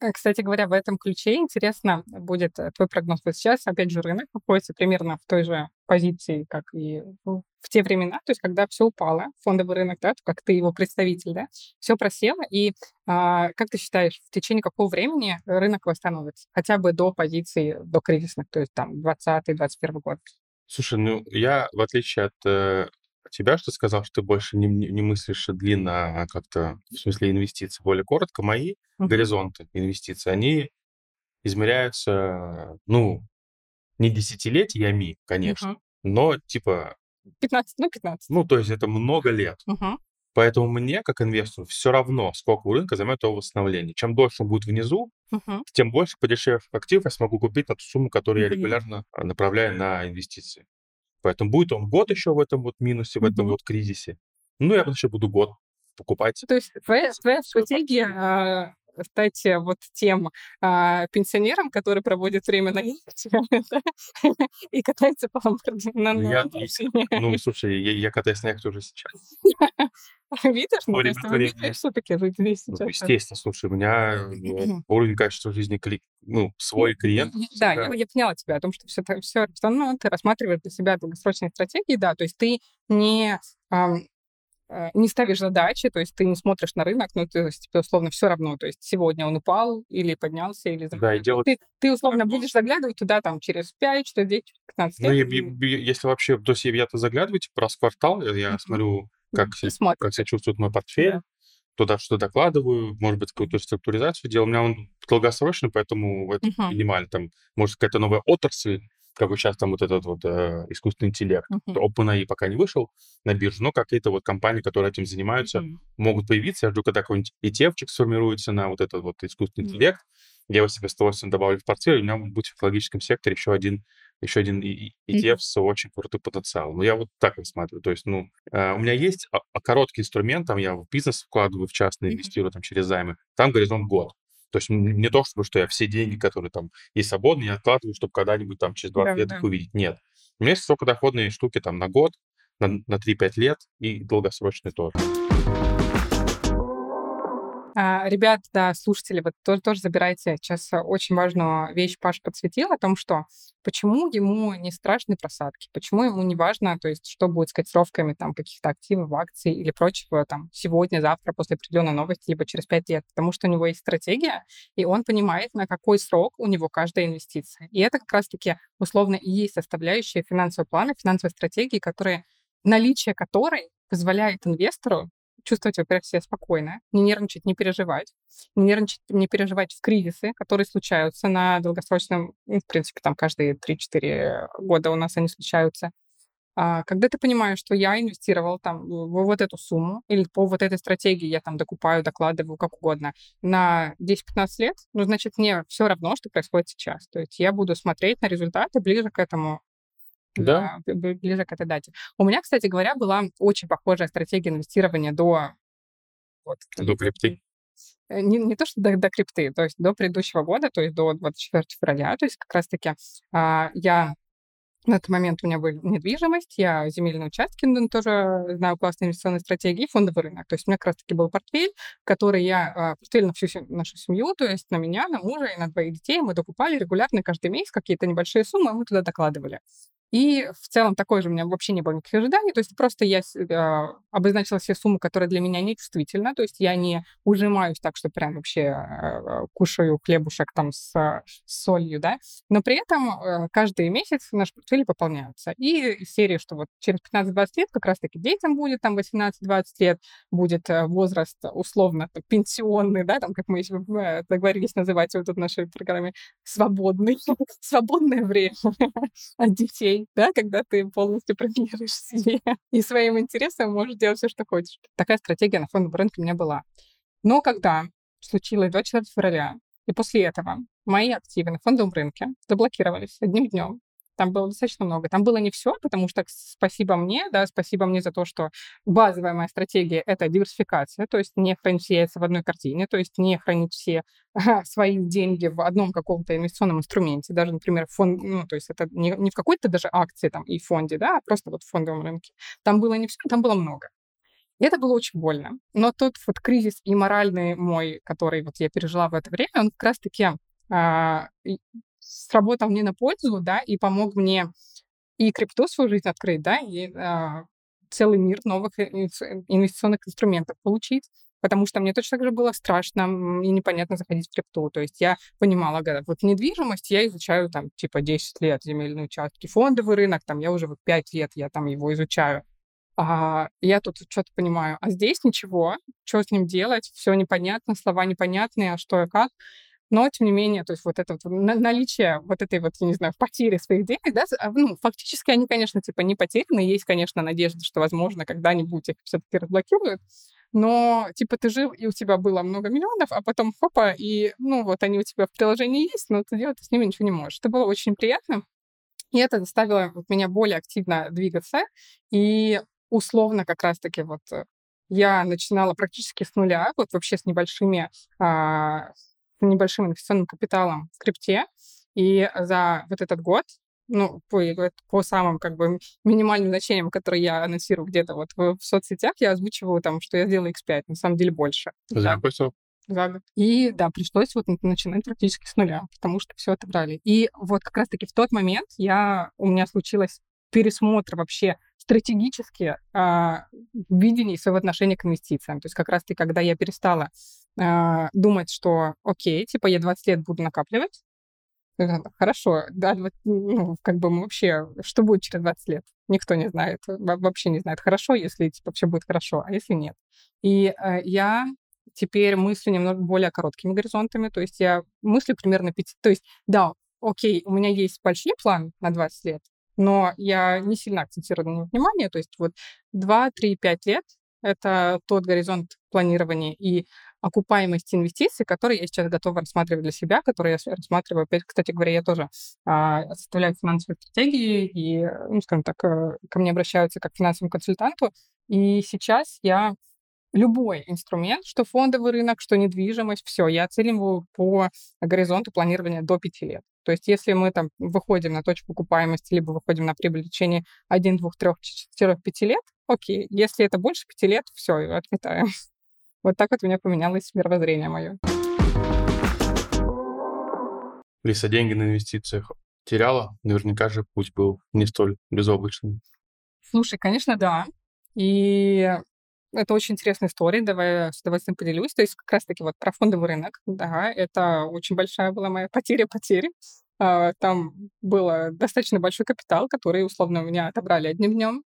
Э, Кстати говоря, в этом ключе интересно будет э, твой прогноз. Вот сейчас, опять же, рынок находится примерно в той же позиции, как и в в те времена, то есть когда все упало, фондовый рынок, да, как ты его представитель, да, все просело, и а, как ты считаешь, в течение какого времени рынок восстановится? Хотя бы до позиции, до кризисных, то есть там 20-21 год. Слушай, ну, я, в отличие от э, тебя, что сказал, что ты больше не, не- не мыслишь длинно, а как-то, в смысле инвестиций, более коротко, мои Мгм. горизонты инвестиций, они измеряются, ну, не десятилетиями, конечно, Мгм. но типа, 15, ну 15. ну, то есть это много лет. Мгм. Поэтому мне, как инвестору, все равно, сколько у рынка займет его восстановление. Чем дольше он будет внизу, Мгм. тем больше подешевших активов я смогу купить на ту сумму, которую я Мгм. регулярно а, направляю на инвестиции. Поэтому будет он год еще в этом вот минусе, в этом Мгм. вот кризисе. Ну, я еще буду год покупать. То есть твоя, твоя стратегия стать э, вот тем а, пенсионером, который проводит время на яхте и катается по Ломбардии на, Ну, я- машине. Ну, слушай, я, катаюсь на яхте уже сейчас. Видишь, ну, время все-таки здесь Ну, сейчас. естественно, слушай, у меня уровень качества жизни, ну, свой клиент. Ну, Да, я, я поняла тебя о том, что все, все равно ты рассматриваешь для себя долгосрочные стратегии, да, то есть ты не, не ставишь задачи, то есть ты не смотришь на рынок, ну, то есть тебе условно все равно, то есть сегодня он упал или поднялся, или... Да, и делать Ты, ты условно будешь заглядывать туда там через 5, что 10, 15 Ну, лет. и- и- и если вообще, то есть я-то заглядываю, типа, раз в квартал, я- я смотрю, как, смотришь. как себя чувствует мой портфель, Да. туда что докладываю, может быть, какую-то структуризацию делаю. У меня он долгосрочный, поэтому это Мгм. минимально. Там, может, какая-то новая отрасль, как вот сейчас там вот этот вот э, искусственный интеллект. Мгм. OpenAI пока не вышел на биржу, но какие-то вот компании, которые этим занимаются, Мгм. могут появиться. Я жду, когда какой-нибудь ETF сформируется на вот этот вот искусственный Мгм. интеллект. Я его себе с удовольствием добавлю в портфель, у меня будет в технологическом секторе еще один еще один ETF с очень крутым потенциалом. Ну, я вот так рассматриваю. То есть, ну, э, у меня есть а- а короткий инструмент, там я в бизнес вкладываю, в частный инвестирую там через займы. Там горизонт год. То есть не то, чтобы что я все деньги, которые там есть свободные, я откладываю, чтобы когда-нибудь там через 20 Да, лет да. их увидеть. Нет. У меня есть высокодоходные штуки там на год, на, на 3-5 лет и долгосрочные тоже. А, ребят, да, слушатели, вот тоже, тоже забирайте сейчас а, очень важную вещь Паш подсветил о том, что почему ему не страшны просадки, почему ему не важно, то есть что будет с котировками там каких-то активов, акций или прочего там сегодня, завтра, после определенной новости, либо через пять лет, потому что у него есть стратегия, и он понимает, на какой срок у него каждая инвестиция. И это как раз-таки условно и есть составляющая финансового плана, финансовой стратегии, которые, наличие которой позволяет инвестору чувствовать, во-первых, себя спокойно, не нервничать, не переживать, не нервничать, не переживать в кризисы, которые случаются на долгосрочном, ну, в принципе, там каждые 3-4 года у нас они случаются. А, когда ты понимаешь, что я инвестировал там в вот эту сумму или по вот этой стратегии я там докупаю, докладываю, как угодно, на 10-15 лет, ну, значит, мне все равно, что происходит сейчас. То есть я буду смотреть на результаты ближе к этому Да. ближе к этой дате. У меня, кстати говоря, была очень похожая стратегия инвестирования до... Вот, До крипты. Э, Не, не то, что до, до крипты, то есть до предыдущего года, то есть до 24 февраля, то есть как раз-таки а, я на тот момент у меня была недвижимость, я земельные участки, ну, тоже знаю классные инвестиционные стратегии, и фондовый рынок. То есть у меня как раз-таки был портфель, который я, а, портфель на всю нашу семью, то есть на меня, на мужа и на двоих детей мы докупали регулярно каждый месяц какие-то небольшие суммы, а мы туда докладывали. И в целом такой же у меня вообще не было никаких ожиданий. То есть просто я а, обозначила все суммы, которые для меня не чувствительны. То есть я не ужимаюсь так, что прям вообще а, кушаю хлебушек там с, с солью, да. Но при этом э, каждый месяц наши портфели пополняются. И из серии, что вот через 15-20 лет как раз-таки детям будет там 18-20 лет, будет э, возраст условно пенсионный, да, там, как мы э, договорились называть вот в нашей программе, свободный, свободное время от детей, да, когда ты полностью принадлежишь себе и своим интересам можешь делать все, что хочешь. Такая стратегия на фондовом рынке у меня была. Но когда случилось 24 февраля, и после этого мои активы на фондовом рынке заблокировались одним днем, там было достаточно много. Там было не все, потому что спасибо мне, да, спасибо мне за то, что базовая моя стратегия — это диверсификация, то есть не хранить все яйца в одной картине, то есть не хранить все свои деньги в одном каком-то инвестиционном инструменте, даже, например, фонд, ну, то есть это не, не в какой-то даже акции там и фонде, да, а просто вот в фондовом рынке. Там было не все, там было много. И это было очень больно. Но тот вот кризис и моральный мой, который вот я пережила в это время, он как раз-таки а, сработал мне на пользу, да, и помог мне и крипту свою жизнь открыть, да, и а, целый мир новых инвестиционных инструментов получить, потому что мне точно так же было страшно и непонятно заходить в крипту. То есть я понимала, говорят, вот недвижимость я изучаю там типа 10 лет, земельные участки, фондовый рынок, там я уже вот 5 лет я там его изучаю. А, я тут что-то понимаю, а здесь ничего, что с ним делать, все непонятно, слова непонятные, а что и как. Но, тем не менее, то есть вот это вот наличие вот этой вот, я не знаю, потери своих денег, да, а, ну, фактически они, конечно, типа не потеряны, есть, конечно, надежда, что, возможно, когда-нибудь их все-таки разблокируют, но, типа, ты жил, и у тебя было много миллионов, а потом хопа, и, ну, вот они у тебя в приложении есть, но ты делать с ними ничего не можешь. Это было очень приятно, и это заставило меня более активно двигаться, и условно как раз-таки вот э, я начинала практически с нуля, вот вообще с небольшими а, небольшим инвестиционным капиталом в крипте. И за вот этот год, ну, по, по самым как бы минимальным значениям, которые я анонсирую где-то вот в, в соцсетях, я озвучиваю там, что я сделала X5, на самом деле больше. За какой срок? За год. И да, пришлось вот начинать практически с нуля, потому что все отобрали. И вот как раз-таки в тот момент я, у меня случилось пересмотр вообще стратегически а, видений своего отношения к инвестициям. То есть как раз-таки, когда я перестала а, думать, что окей, типа я 20 лет буду накапливать, Хорошо, да, ну, как бы мы вообще, что будет через 20 лет? Никто не знает, вообще не знает. Хорошо, если типа все будет хорошо, а если нет? И э, я теперь мыслю немного более короткими горизонтами, то есть я мыслю примерно 5, то есть да, окей, у меня есть большой план на 20 лет, но я не сильно акцентирую на него внимание, то есть вот 2, 3, 5 лет — это тот горизонт планирования и окупаемости инвестиций, которые я сейчас готова рассматривать для себя, которые я рассматриваю. Опять, кстати говоря, я тоже а, составляю финансовые стратегии, и, ну, скажем так, э, ко мне обращаются как к финансовому консультанту. И сейчас я любой инструмент, что фондовый рынок, что недвижимость, все, я оцениваю по горизонту планирования до 5 лет. То есть если мы там выходим на точку окупаемости, либо выходим на прибыль в течение 1, 2, 3, 4, 5 лет, окей. Если это больше 5 лет, все, отметаем. Вот так вот у меня поменялось мировоззрение мое. Лиса, деньги на инвестициях теряла? Наверняка же путь был не столь безоблачный. Слушай, конечно, да. И это очень интересная история, давай с удовольствием поделюсь. То есть как раз-таки вот про фондовый рынок, да, это очень большая была моя потеря-потери. А, там был достаточно большой капитал, который, условно, у меня отобрали одним днем.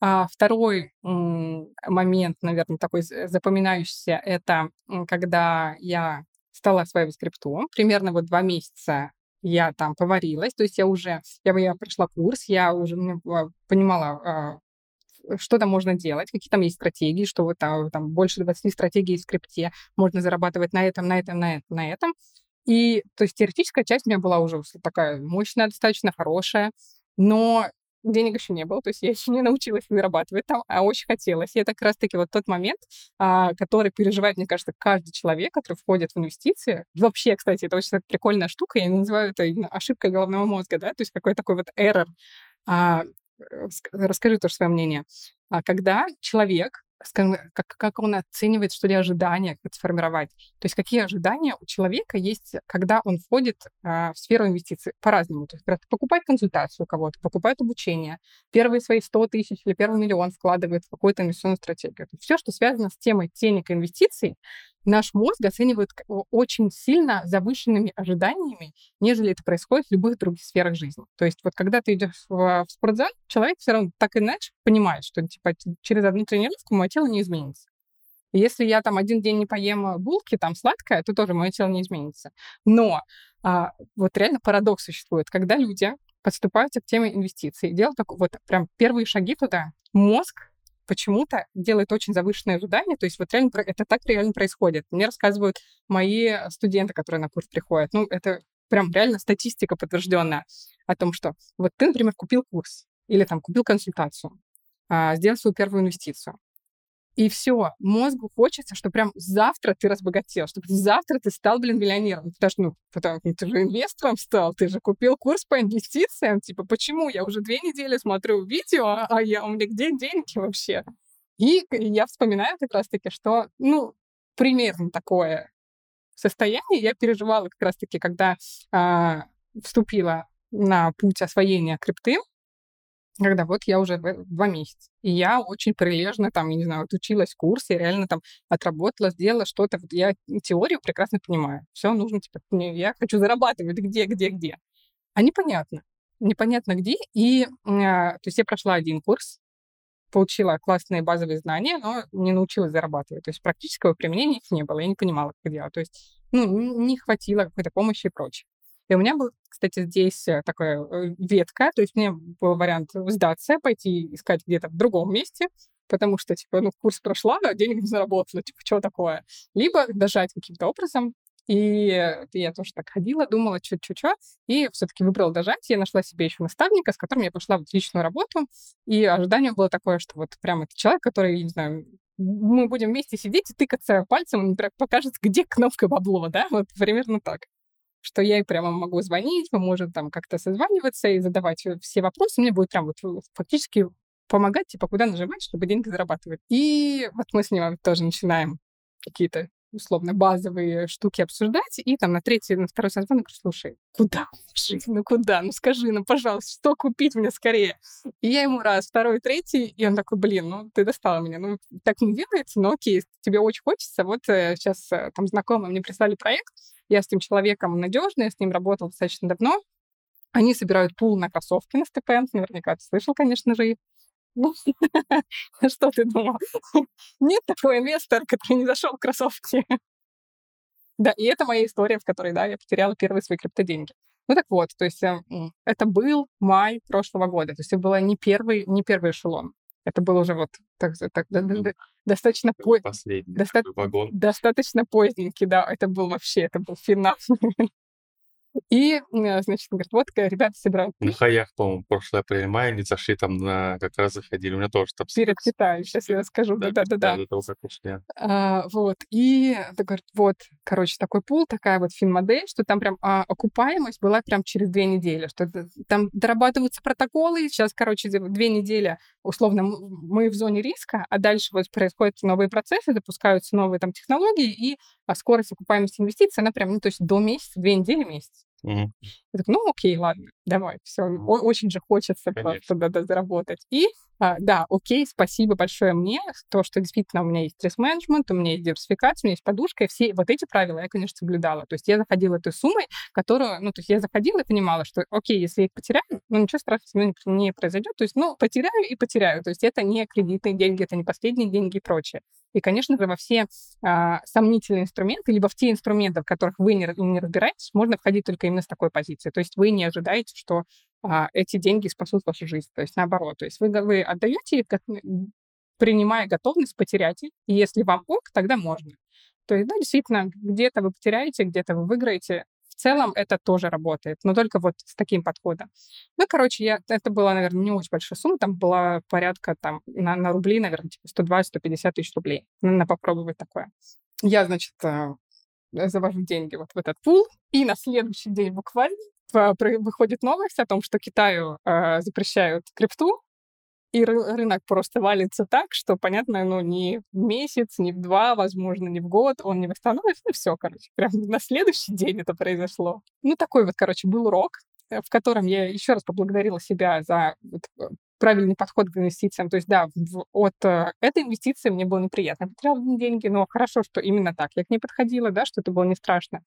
А второй момент, наверное, такой запоминающийся, это когда я стала осваивать крипту. Примерно вот два месяца я там поварилась, то есть я уже, я, я прошла курс, я уже понимала, а, что там можно делать, какие там есть стратегии, что вот там, там больше 20 стратегий в скрипте, можно зарабатывать на этом, на этом, на этом, на этом. И, то есть, теоретическая часть у меня была уже такая мощная, достаточно хорошая, но денег еще не было, то есть я еще не научилась зарабатывать там, а очень хотелось. И это как раз-таки вот тот момент, а, который переживает, мне кажется, каждый человек, который входит в инвестиции. Вообще, кстати, это очень прикольная штука, я называю это ошибкой головного мозга, да, то есть какой такой вот error. А, расскажи тоже свое мнение. А когда человек скажем, как, как он оценивает, что ли, ожидания, как сформировать. То есть какие ожидания у человека есть, когда он входит а, в сферу инвестиций по-разному. То есть покупает консультацию у кого-то, покупает обучение, первые свои 100 тысяч или первый миллион вкладывает в какую-то инвестиционную стратегию. Все, что связано с темой денег и инвестиций, наш мозг оценивает очень сильно завышенными ожиданиями, нежели это происходит в любых других сферах жизни. То есть вот когда ты идешь в, в спортзал, человек все равно так иначе понимает, что типа через одну тренировку мое тело не изменится. если я там один день не поем булки, там сладкое, то тоже мое тело не изменится. Но а, вот реально парадокс существует, когда люди подступаются к теме инвестиций, делают так, вот прям первые шаги туда, мозг почему-то делает очень завышенные ожидания. То есть вот реально это так реально происходит. Мне рассказывают мои студенты, которые на курс приходят. Ну, это прям реально статистика подтвержденная о том, что вот ты, например, купил курс или там купил консультацию, а, сделал свою первую инвестицию. И все, мозгу хочется, что прям завтра ты разбогател, чтобы завтра ты стал, блин, миллионером. Потому что, ну, потому, ты же инвестором стал, ты же купил курс по инвестициям. Типа, почему? Я уже две недели смотрю видео, а я, у меня где деньги вообще? И я вспоминаю как раз-таки, что, ну, примерно такое состояние я переживала как раз-таки, когда а, вступила на путь освоения крипты, когда вот я уже два месяца. И я очень прилежно там, я не знаю, отучилась курсе, реально там отработала, сделала что-то. Вот я теорию прекрасно понимаю. Все нужно, типа, я хочу зарабатывать где, где, где. А непонятно. Непонятно где. И, а, то есть я прошла один курс, получила классные базовые знания, но не научилась зарабатывать. То есть практического применения их не было. Я не понимала, как делать. То есть, ну, не хватило какой-то помощи и прочее. И у меня был, кстати, здесь э, такая э, ветка, то есть меня был вариант сдаться, пойти искать где-то в другом месте, потому что, типа, ну, курс прошла, а денег не заработала, типа, что такое? Либо дожать каким-то образом, и я тоже так ходила, думала, что-что-что, и все-таки выбрала дожать. Я нашла себе еще наставника, с которым я пошла в отличную работу. И ожидание было такое, что вот прям это человек, который, не знаю, мы будем вместе сидеть и тыкаться пальцем, он покажет, где кнопка бабло, да, вот примерно так что я прямо могу звонить, мы можем там как-то созваниваться и задавать э, все вопросы. Мне будет прям вот фактически помогать, типа, куда нажимать, чтобы деньги зарабатывать. И вот мы с ним тоже начинаем какие-то условно базовые штуки обсуждать, и там на третий, на второй созвон я говорю, слушай, куда жить, ну куда, ну скажи, ну пожалуйста, что купить мне скорее? И я ему раз, второй, третий, и он такой, блин, ну ты достала меня, ну так не делается, но окей, тебе очень хочется, вот сейчас э, там знакомые мне прислали проект, я с этим человеком надежный, я с ним работал достаточно давно. Они собирают пул на кроссовки на степенд. Наверняка ты слышал, конечно же, их. Ну, что ты думал? Нет такого инвестора, который не зашел в кроссовки. Да, и это моя история, в которой, да, я потеряла первые свои криптоденьги. Ну так вот, то есть э, это был май прошлого года, то есть это был не первый, не первый эшелон. Это было уже вот так, так, mm-hmm. достаточно по... доста... достаточно поздненький, да, это был вообще, это был финал. И, э, значит, говорит, вот ребята собирают... На хаях, по-моему, прошлое апрель мая они зашли там на... Как раз заходили. У меня тоже там... Перед Китаем, сейчас я расскажу. Да-да-да. А, вот. И, он говорит, вот, короче, такой пул, такая вот фин-модель, что там прям а, окупаемость была прям через две недели, что там дорабатываются протоколы, сейчас, короче, две недели, условно, мы в зоне риска, а дальше вот происходят новые процессы, запускаются новые там технологии, и а скорость окупаемости инвестиций, она прям, ну, то есть до месяца, две недели, месяц. Мгм. Я так, ну окей, ладно, давай, все, очень же хочется просто да, да, заработать. И а, да, окей, спасибо большое мне, то, что действительно у меня есть стресс-менеджмент, у меня есть диверсификация, у меня есть подушка, и все вот эти правила я, конечно, соблюдала. То есть я заходила этой суммой, которую, ну, то есть я заходила и понимала, что, окей, если я их потеряю, ну, ничего страшного не произойдет. То есть, ну, потеряю и потеряю. То есть это не кредитные деньги, это не последние деньги и прочее. И, конечно же, во все а, сомнительные инструменты, либо в те инструменты, в которых вы не, не разбираетесь, можно входить только именно с такой позиции. То есть вы не ожидаете, что а, эти деньги спасут вашу жизнь. То есть наоборот. То есть вы, вы отдаете их, принимая готовность потерять их. И если вам ок, тогда можно. То есть, да, действительно, где-то вы потеряете, где-то вы выиграете. Целом это тоже работает, но только вот с таким подходом. Ну, короче, я, это была, наверное, не очень большая сумма, там была порядка там на, на рубли, наверное, типа 120-150 тысяч рублей. на попробовать такое. Я, значит, э, завожу деньги вот в этот пул, и на следующий день буквально выходит новость о том, что Китаю э, запрещают крипту, и рынок просто валится так, что, понятно, ну, не в месяц, не в два, возможно, не в год он не восстановится, и все, короче. Прям на следующий день это произошло. Ну, такой вот, короче, был урок, э, в котором я еще раз поблагодарила себя за э, правильный подход к инвестициям. То есть, да, в, от э, этой инвестиции мне было неприятно. Я деньги, но хорошо, что именно так. Я к ней подходила, да, что это было не страшно.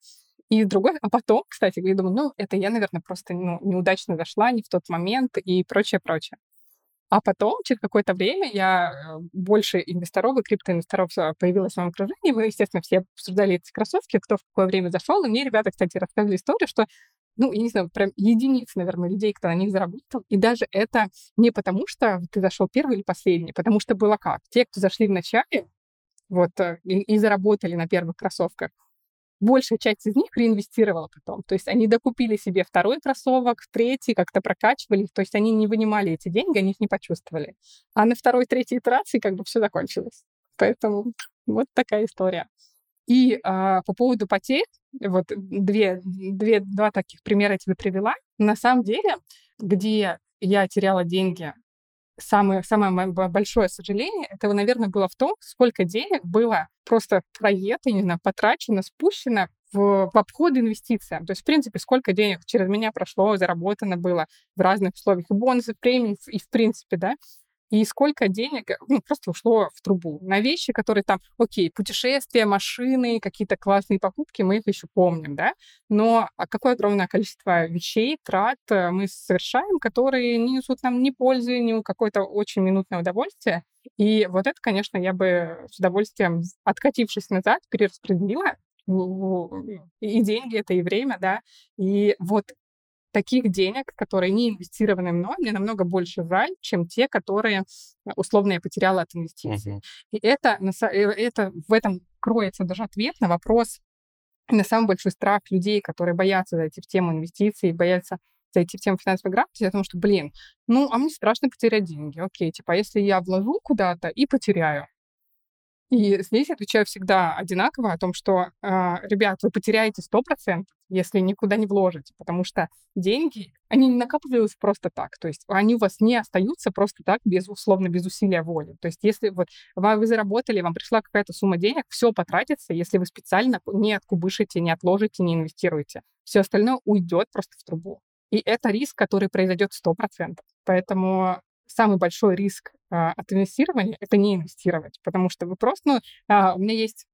И другой, а потом, кстати, я думаю, ну, это я, наверное, просто ну, неудачно зашла, не в тот момент и прочее, прочее. А потом, через какое-то время, я э, больше инвесторов и криптоинвесторов э, появилось в моем окружении. Мы, естественно, все обсуждали эти кроссовки, кто в какое время зашел. И мне ребята, кстати, рассказывали историю, что ну, я не знаю, прям единиц, наверное, людей, кто на них заработал. И даже это не потому, что ты зашел первый или последний, потому что было как. Те, кто зашли в начале, вот, э, и, и заработали на первых кроссовках, большая часть из них реинвестировала потом. То есть они докупили себе второй кроссовок, третий, как-то прокачивали То есть они не вынимали эти деньги, они их не почувствовали. А на второй, третьей итерации как бы все закончилось. Поэтому вот такая история. И а, по поводу потерь, вот две, две, два таких примера я тебе привела. На самом деле, где я теряла деньги самое, самое большое сожаление, это, наверное, было в том, сколько денег было просто проето, не знаю, потрачено, спущено в, в обход инвестициям. То есть, в принципе, сколько денег через меня прошло, заработано было в разных условиях, и бонусы, премии, и в принципе, да, и сколько денег э, ну, просто ушло в трубу на вещи, которые там, окей, путешествия, машины, какие-то классные покупки, мы их еще помним, да, но а какое огромное количество вещей, трат э, мы совершаем, которые не несут нам ни пользы, ни какое-то очень минутное удовольствие. И вот это, конечно, я бы с удовольствием, откатившись назад, перераспределила и деньги это, и время, да. И вот таких денег, которые не инвестированы мной, мне намного больше жаль, чем те, которые э, условно я потеряла от инвестиций. Uh-huh. И это, э, это в этом кроется даже ответ на вопрос, на самый большой страх людей, которые боятся зайти в тему инвестиций, боятся зайти в тему финансовой грамотности, потому что, блин, ну, а мне страшно потерять деньги. Окей, типа, а если я вложу куда-то и потеряю, и здесь отвечаю всегда одинаково о том, что, э, ребят, вы потеряете 100%, если никуда не вложите, потому что деньги, они не накапливаются просто так. То есть они у вас не остаются просто так, без, условно, без усилия воли. То есть если вот вы заработали, вам пришла какая-то сумма денег, все потратится, если вы специально не откубышите, не отложите, не инвестируете. Все остальное уйдет просто в трубу. И это риск, который произойдет 100%. Поэтому самый большой риск а, от инвестирования — это не инвестировать, потому что вы просто... Ну, а, у меня есть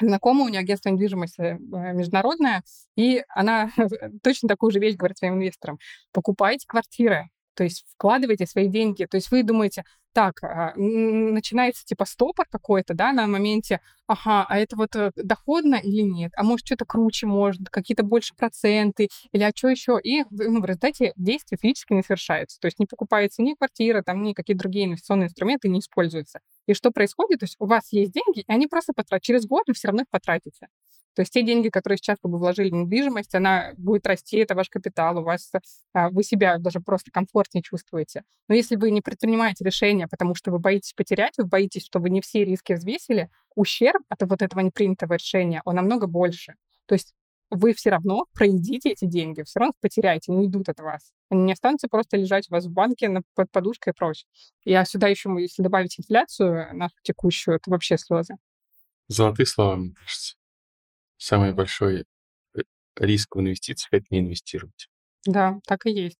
знакомая, у нее агентство недвижимости э, международное, и она точно такую же вещь говорит своим инвесторам. Покупайте квартиры, то есть вкладывайте свои деньги. То есть вы думаете, так, а, начинается типа стопор какой-то, да, на моменте, ага, а это вот э, доходно или нет? А может, что-то круче может, какие-то больше проценты, или а что еще? И ну, в результате действия физически не совершаются. То есть не покупается ни квартира, там ни какие другие инвестиционные инструменты не используются. И что происходит? То есть у вас есть деньги, и они просто потратят. Через год вы все равно их потратите. То есть те деньги, которые сейчас вы вложили в недвижимость, она будет расти, это ваш капитал, у вас а, вы себя даже просто комфортнее чувствуете. Но если вы не предпринимаете решения, потому что вы боитесь потерять, вы боитесь, что вы не все риски взвесили, ущерб от вот этого непринятого решения, он намного больше. То есть вы все равно проедите эти деньги, все равно потеряете, не идут от вас. Они не останутся просто лежать у вас в банке под подушкой и прочее. Я сюда еще, если добавить инфляцию нашу текущую, это вообще слезы. Золотые слова, мне кажется самый большой э, риск в инвестициях — это не инвестировать. Да, так и есть.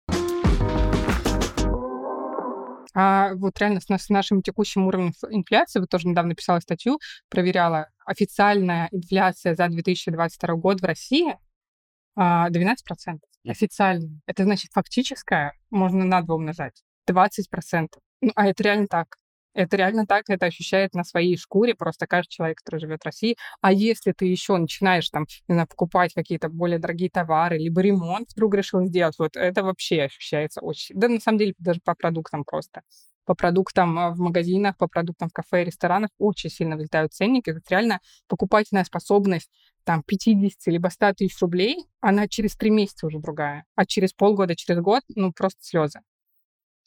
А вот реально с, нашим текущим уровнем инфляции, вот тоже недавно писала статью, проверяла, официальная инфляция за 2022 год в России 12%. А, Официальная. Это значит фактическая, можно на два умножать. 20%. Ну, а это реально так. Это реально так, это ощущает на своей шкуре просто каждый человек, который живет в России. А если ты еще начинаешь там, не знаю, покупать какие-то более дорогие товары, либо ремонт вдруг решил сделать, вот это вообще ощущается очень... Да, на самом деле, даже по продуктам просто. По продуктам а, в магазинах, по продуктам в кафе и ресторанах очень сильно взлетают ценники. Это реально покупательная способность там 50 либо 100 тысяч рублей, она через три месяца уже другая. А через полгода, через год, ну, просто слезы.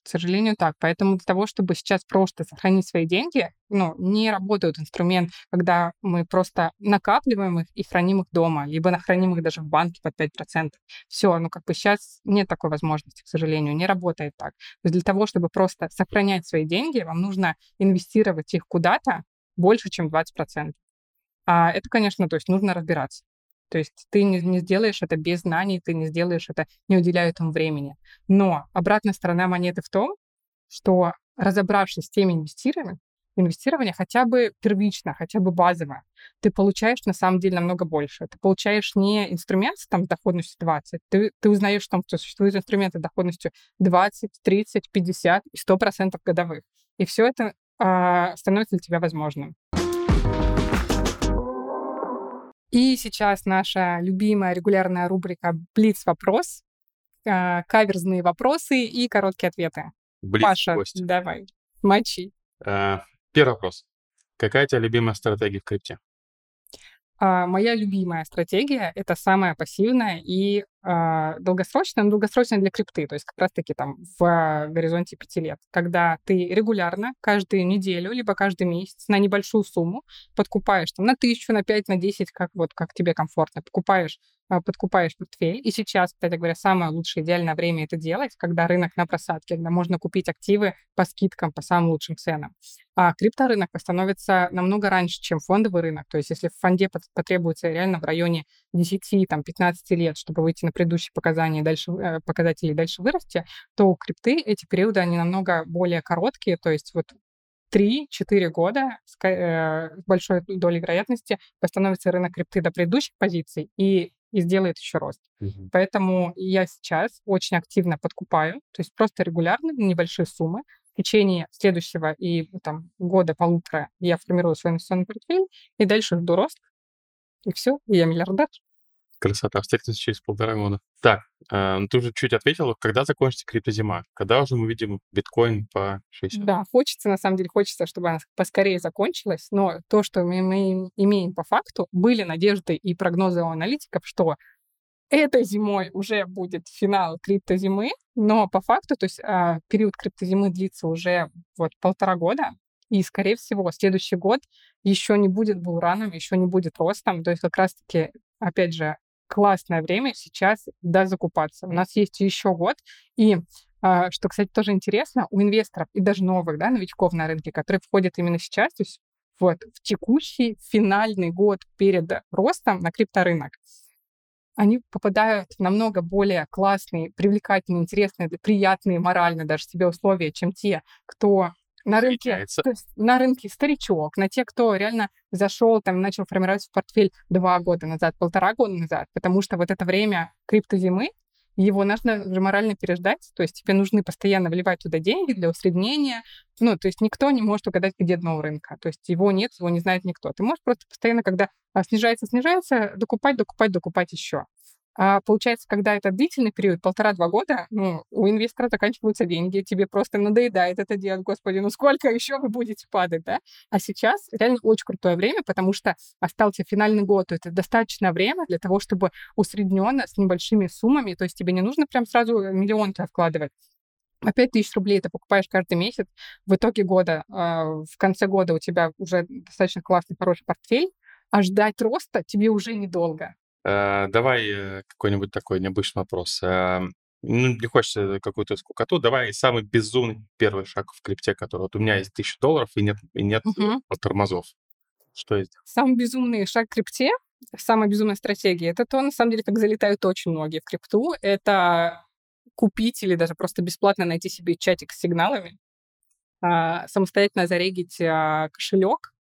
К сожалению, так. Поэтому для того, чтобы сейчас просто сохранить свои деньги, ну, не работает инструмент, когда мы просто накапливаем их и храним их дома, либо храним их даже в банке под 5%. Все, ну, как бы сейчас нет такой возможности, к сожалению, не работает так. То есть для того, чтобы просто сохранять свои деньги, вам нужно инвестировать их куда-то больше, чем 20%. А это, конечно, то есть нужно разбираться. То есть ты не, не сделаешь это без знаний, ты не сделаешь это, не уделяя этому времени. Но обратная сторона монеты в том, что разобравшись с теми инвестированиями, инвестирование хотя бы первично, хотя бы базово, ты получаешь на самом деле намного больше. Ты получаешь не инструмент там, с доходностью 20, ты, ты узнаешь, что существуют инструменты доходностью 20, 30, 50 и 100% годовых. И все это а, становится для тебя возможным. И сейчас наша любимая регулярная рубрика «Блиц-вопрос». Э, каверзные вопросы и короткие ответы. Блиц Паша, давай, мочи. А, первый вопрос. Какая у тебя любимая стратегия в крипте? А, моя любимая стратегия — это самая пассивная и долгосрочная, но долгосрочная для крипты, то есть как раз-таки там в горизонте пяти лет, когда ты регулярно каждую неделю, либо каждый месяц на небольшую сумму подкупаешь там на тысячу, на пять, на десять, как вот как тебе комфортно, покупаешь а, подкупаешь портфель. И сейчас, кстати говоря, самое лучшее идеальное время это делать, когда рынок на просадке, когда можно купить активы по скидкам, по самым лучшим ценам. А крипторынок становится намного раньше, чем фондовый рынок. То есть если в фонде потребуется реально в районе 10-15 лет, чтобы выйти на предыдущие показания дальше, э, показатели дальше вырасти, то у крипты эти периоды, они намного более короткие, то есть вот 3-4 года с э, большой долей вероятности восстановится рынок крипты до предыдущих позиций, и и сделает еще рост. Mm-hmm. Поэтому я сейчас очень активно подкупаю, то есть просто регулярно небольшие суммы. В течение следующего и там, года-полутора я формирую свой инвестиционный портфель, и дальше жду рост, и все, и я миллиардер. Красота, встретимся через полтора года. Так, э, ты уже чуть ответила, когда закончится криптозима? Когда уже мы видим биткоин по 60? Да, хочется, на самом деле, хочется, чтобы она поскорее закончилась, но то, что мы, мы имеем по факту, были надежды и прогнозы у аналитиков, что этой зимой уже будет финал криптозимы, но по факту, то есть э, период криптозимы длится уже вот полтора года, и, скорее всего, следующий год еще не будет булраном, еще не будет ростом. То есть как раз-таки, опять же, классное время сейчас да, закупаться. У нас есть еще год, и а, что, кстати, тоже интересно, у инвесторов и даже новых, да, новичков на рынке, которые входят именно сейчас, то есть вот в текущий финальный год перед ростом на крипторынок, они попадают в намного более классные, привлекательные, интересные, приятные морально даже себе условия, чем те, кто на рынке, то есть на рынке старичок, на те, кто реально зашел, там, начал формировать портфель два года назад, полтора года назад, потому что вот это время криптозимы, его нужно уже морально переждать, то есть тебе нужны постоянно вливать туда деньги для усреднения, ну, то есть никто не может угадать, где дно рынка, то есть его нет, его не знает никто. Ты можешь просто постоянно, когда а, снижается, снижается, докупать, докупать, докупать еще. А получается, когда это длительный период, полтора-два года, ну, у инвестора заканчиваются деньги, тебе просто надоедает это делать, господи, ну сколько еще вы будете падать, да? А сейчас реально очень крутое время, потому что остался финальный год, это достаточно время для того, чтобы усредненно, с небольшими суммами, то есть тебе не нужно прям сразу миллион туда вкладывать, по 5 тысяч рублей ты покупаешь каждый месяц, в итоге года, э, в конце года у тебя уже достаточно классный, хороший портфель, а ждать роста тебе уже недолго. Э, давай э, какой-нибудь такой необычный вопрос. Э, ну, не хочется какую-то скукоту. Давай самый безумный первый шаг в крипте, который вот у меня есть тысяча долларов и нет, и нет Мгм. тормозов. Что сделал? Самый безумный шаг в крипте, самая безумная стратегия, это то, на самом деле, как залетают очень многие в крипту. Это купить или даже просто бесплатно найти себе чатик с сигналами, а, самостоятельно зарегить а, кошелек,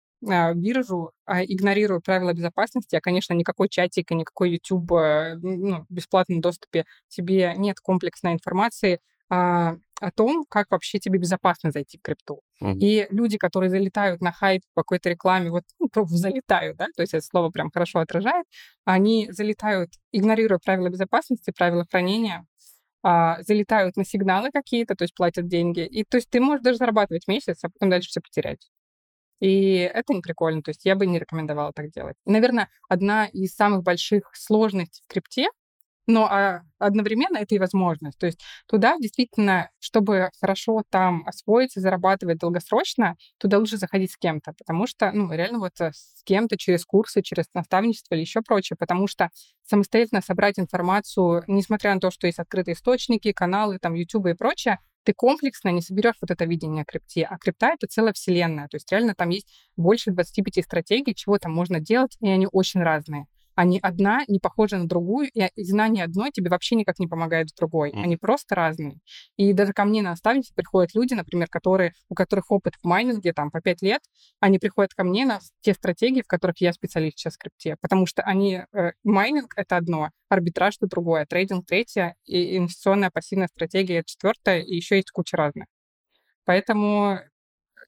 биржу, а, игнорирую правила безопасности, а, конечно, никакой чатик и никакой YouTube э, ну, в бесплатном доступе тебе нет комплексной информации а, о том, как вообще тебе безопасно зайти в крипту. Mm-hmm. И люди, которые залетают на хайп по какой-то рекламе, вот ну, просто залетают, да, то есть это слово прям хорошо отражает, они залетают, игнорируя правила безопасности, правила хранения, а, залетают на сигналы какие-то, то есть платят деньги. И то есть ты можешь даже зарабатывать месяц, а потом дальше все потерять. И это не прикольно, то есть я бы не рекомендовала так делать. Наверное, одна из самых больших сложностей в крипте, но а, одновременно это и возможность. То есть туда действительно, чтобы хорошо там освоиться, зарабатывать долгосрочно, туда лучше заходить с кем-то, потому что, ну, реально вот э, с кем-то через курсы, через наставничество или еще прочее, потому что самостоятельно собрать информацию, несмотря на то, что есть открытые источники, каналы, там, YouTube и прочее, ты комплексно не соберешь вот это видение крипты, а крипта — это целая вселенная. То есть реально там есть больше 25 стратегий, чего там можно делать, и они очень разные они одна не похожа на другую, и знание одной тебе вообще никак не помогает с другой. Мм. Они просто разные. И даже ко мне на наставничество приходят люди, например, которые, у которых опыт в майнинге там по 5 лет, они приходят ко мне на те стратегии, в которых я специалист сейчас в крипте, потому что они, э, майнинг — это одно, арбитраж — это другое, трейдинг — третье, и инвестиционная пассивная стратегия — это четвертое, и еще есть куча разных. Поэтому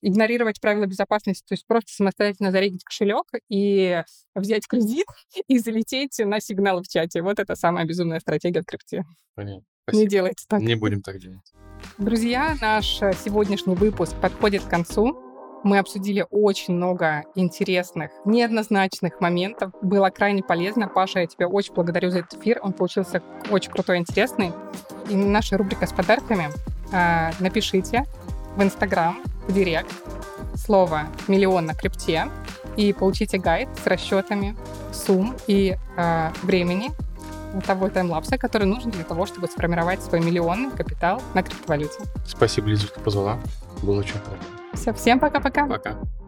игнорировать правила безопасности, то есть просто самостоятельно зарегить кошелек и взять кредит и залететь на сигнал в чате. Вот это самая безумная стратегия в крипте. Понятно. Спасибо. Не делайте так. Не будем так делать. Друзья, наш сегодняшний выпуск подходит к концу. Мы обсудили очень много интересных, неоднозначных моментов. Было крайне полезно. Паша, я тебя очень благодарю за этот эфир. Он получился очень крутой, интересный. И наша рубрика с подарками. А, напишите в Инстаграм, в Директ слово «миллион на крипте» и получите гайд с расчетами сумм и э, времени того таймлапса, который нужен для того, чтобы сформировать свой миллионный капитал на криптовалюте. Спасибо, Лиза, что позвала. Было очень приятно. Все, всем пока-пока. Пока. -пока. пока.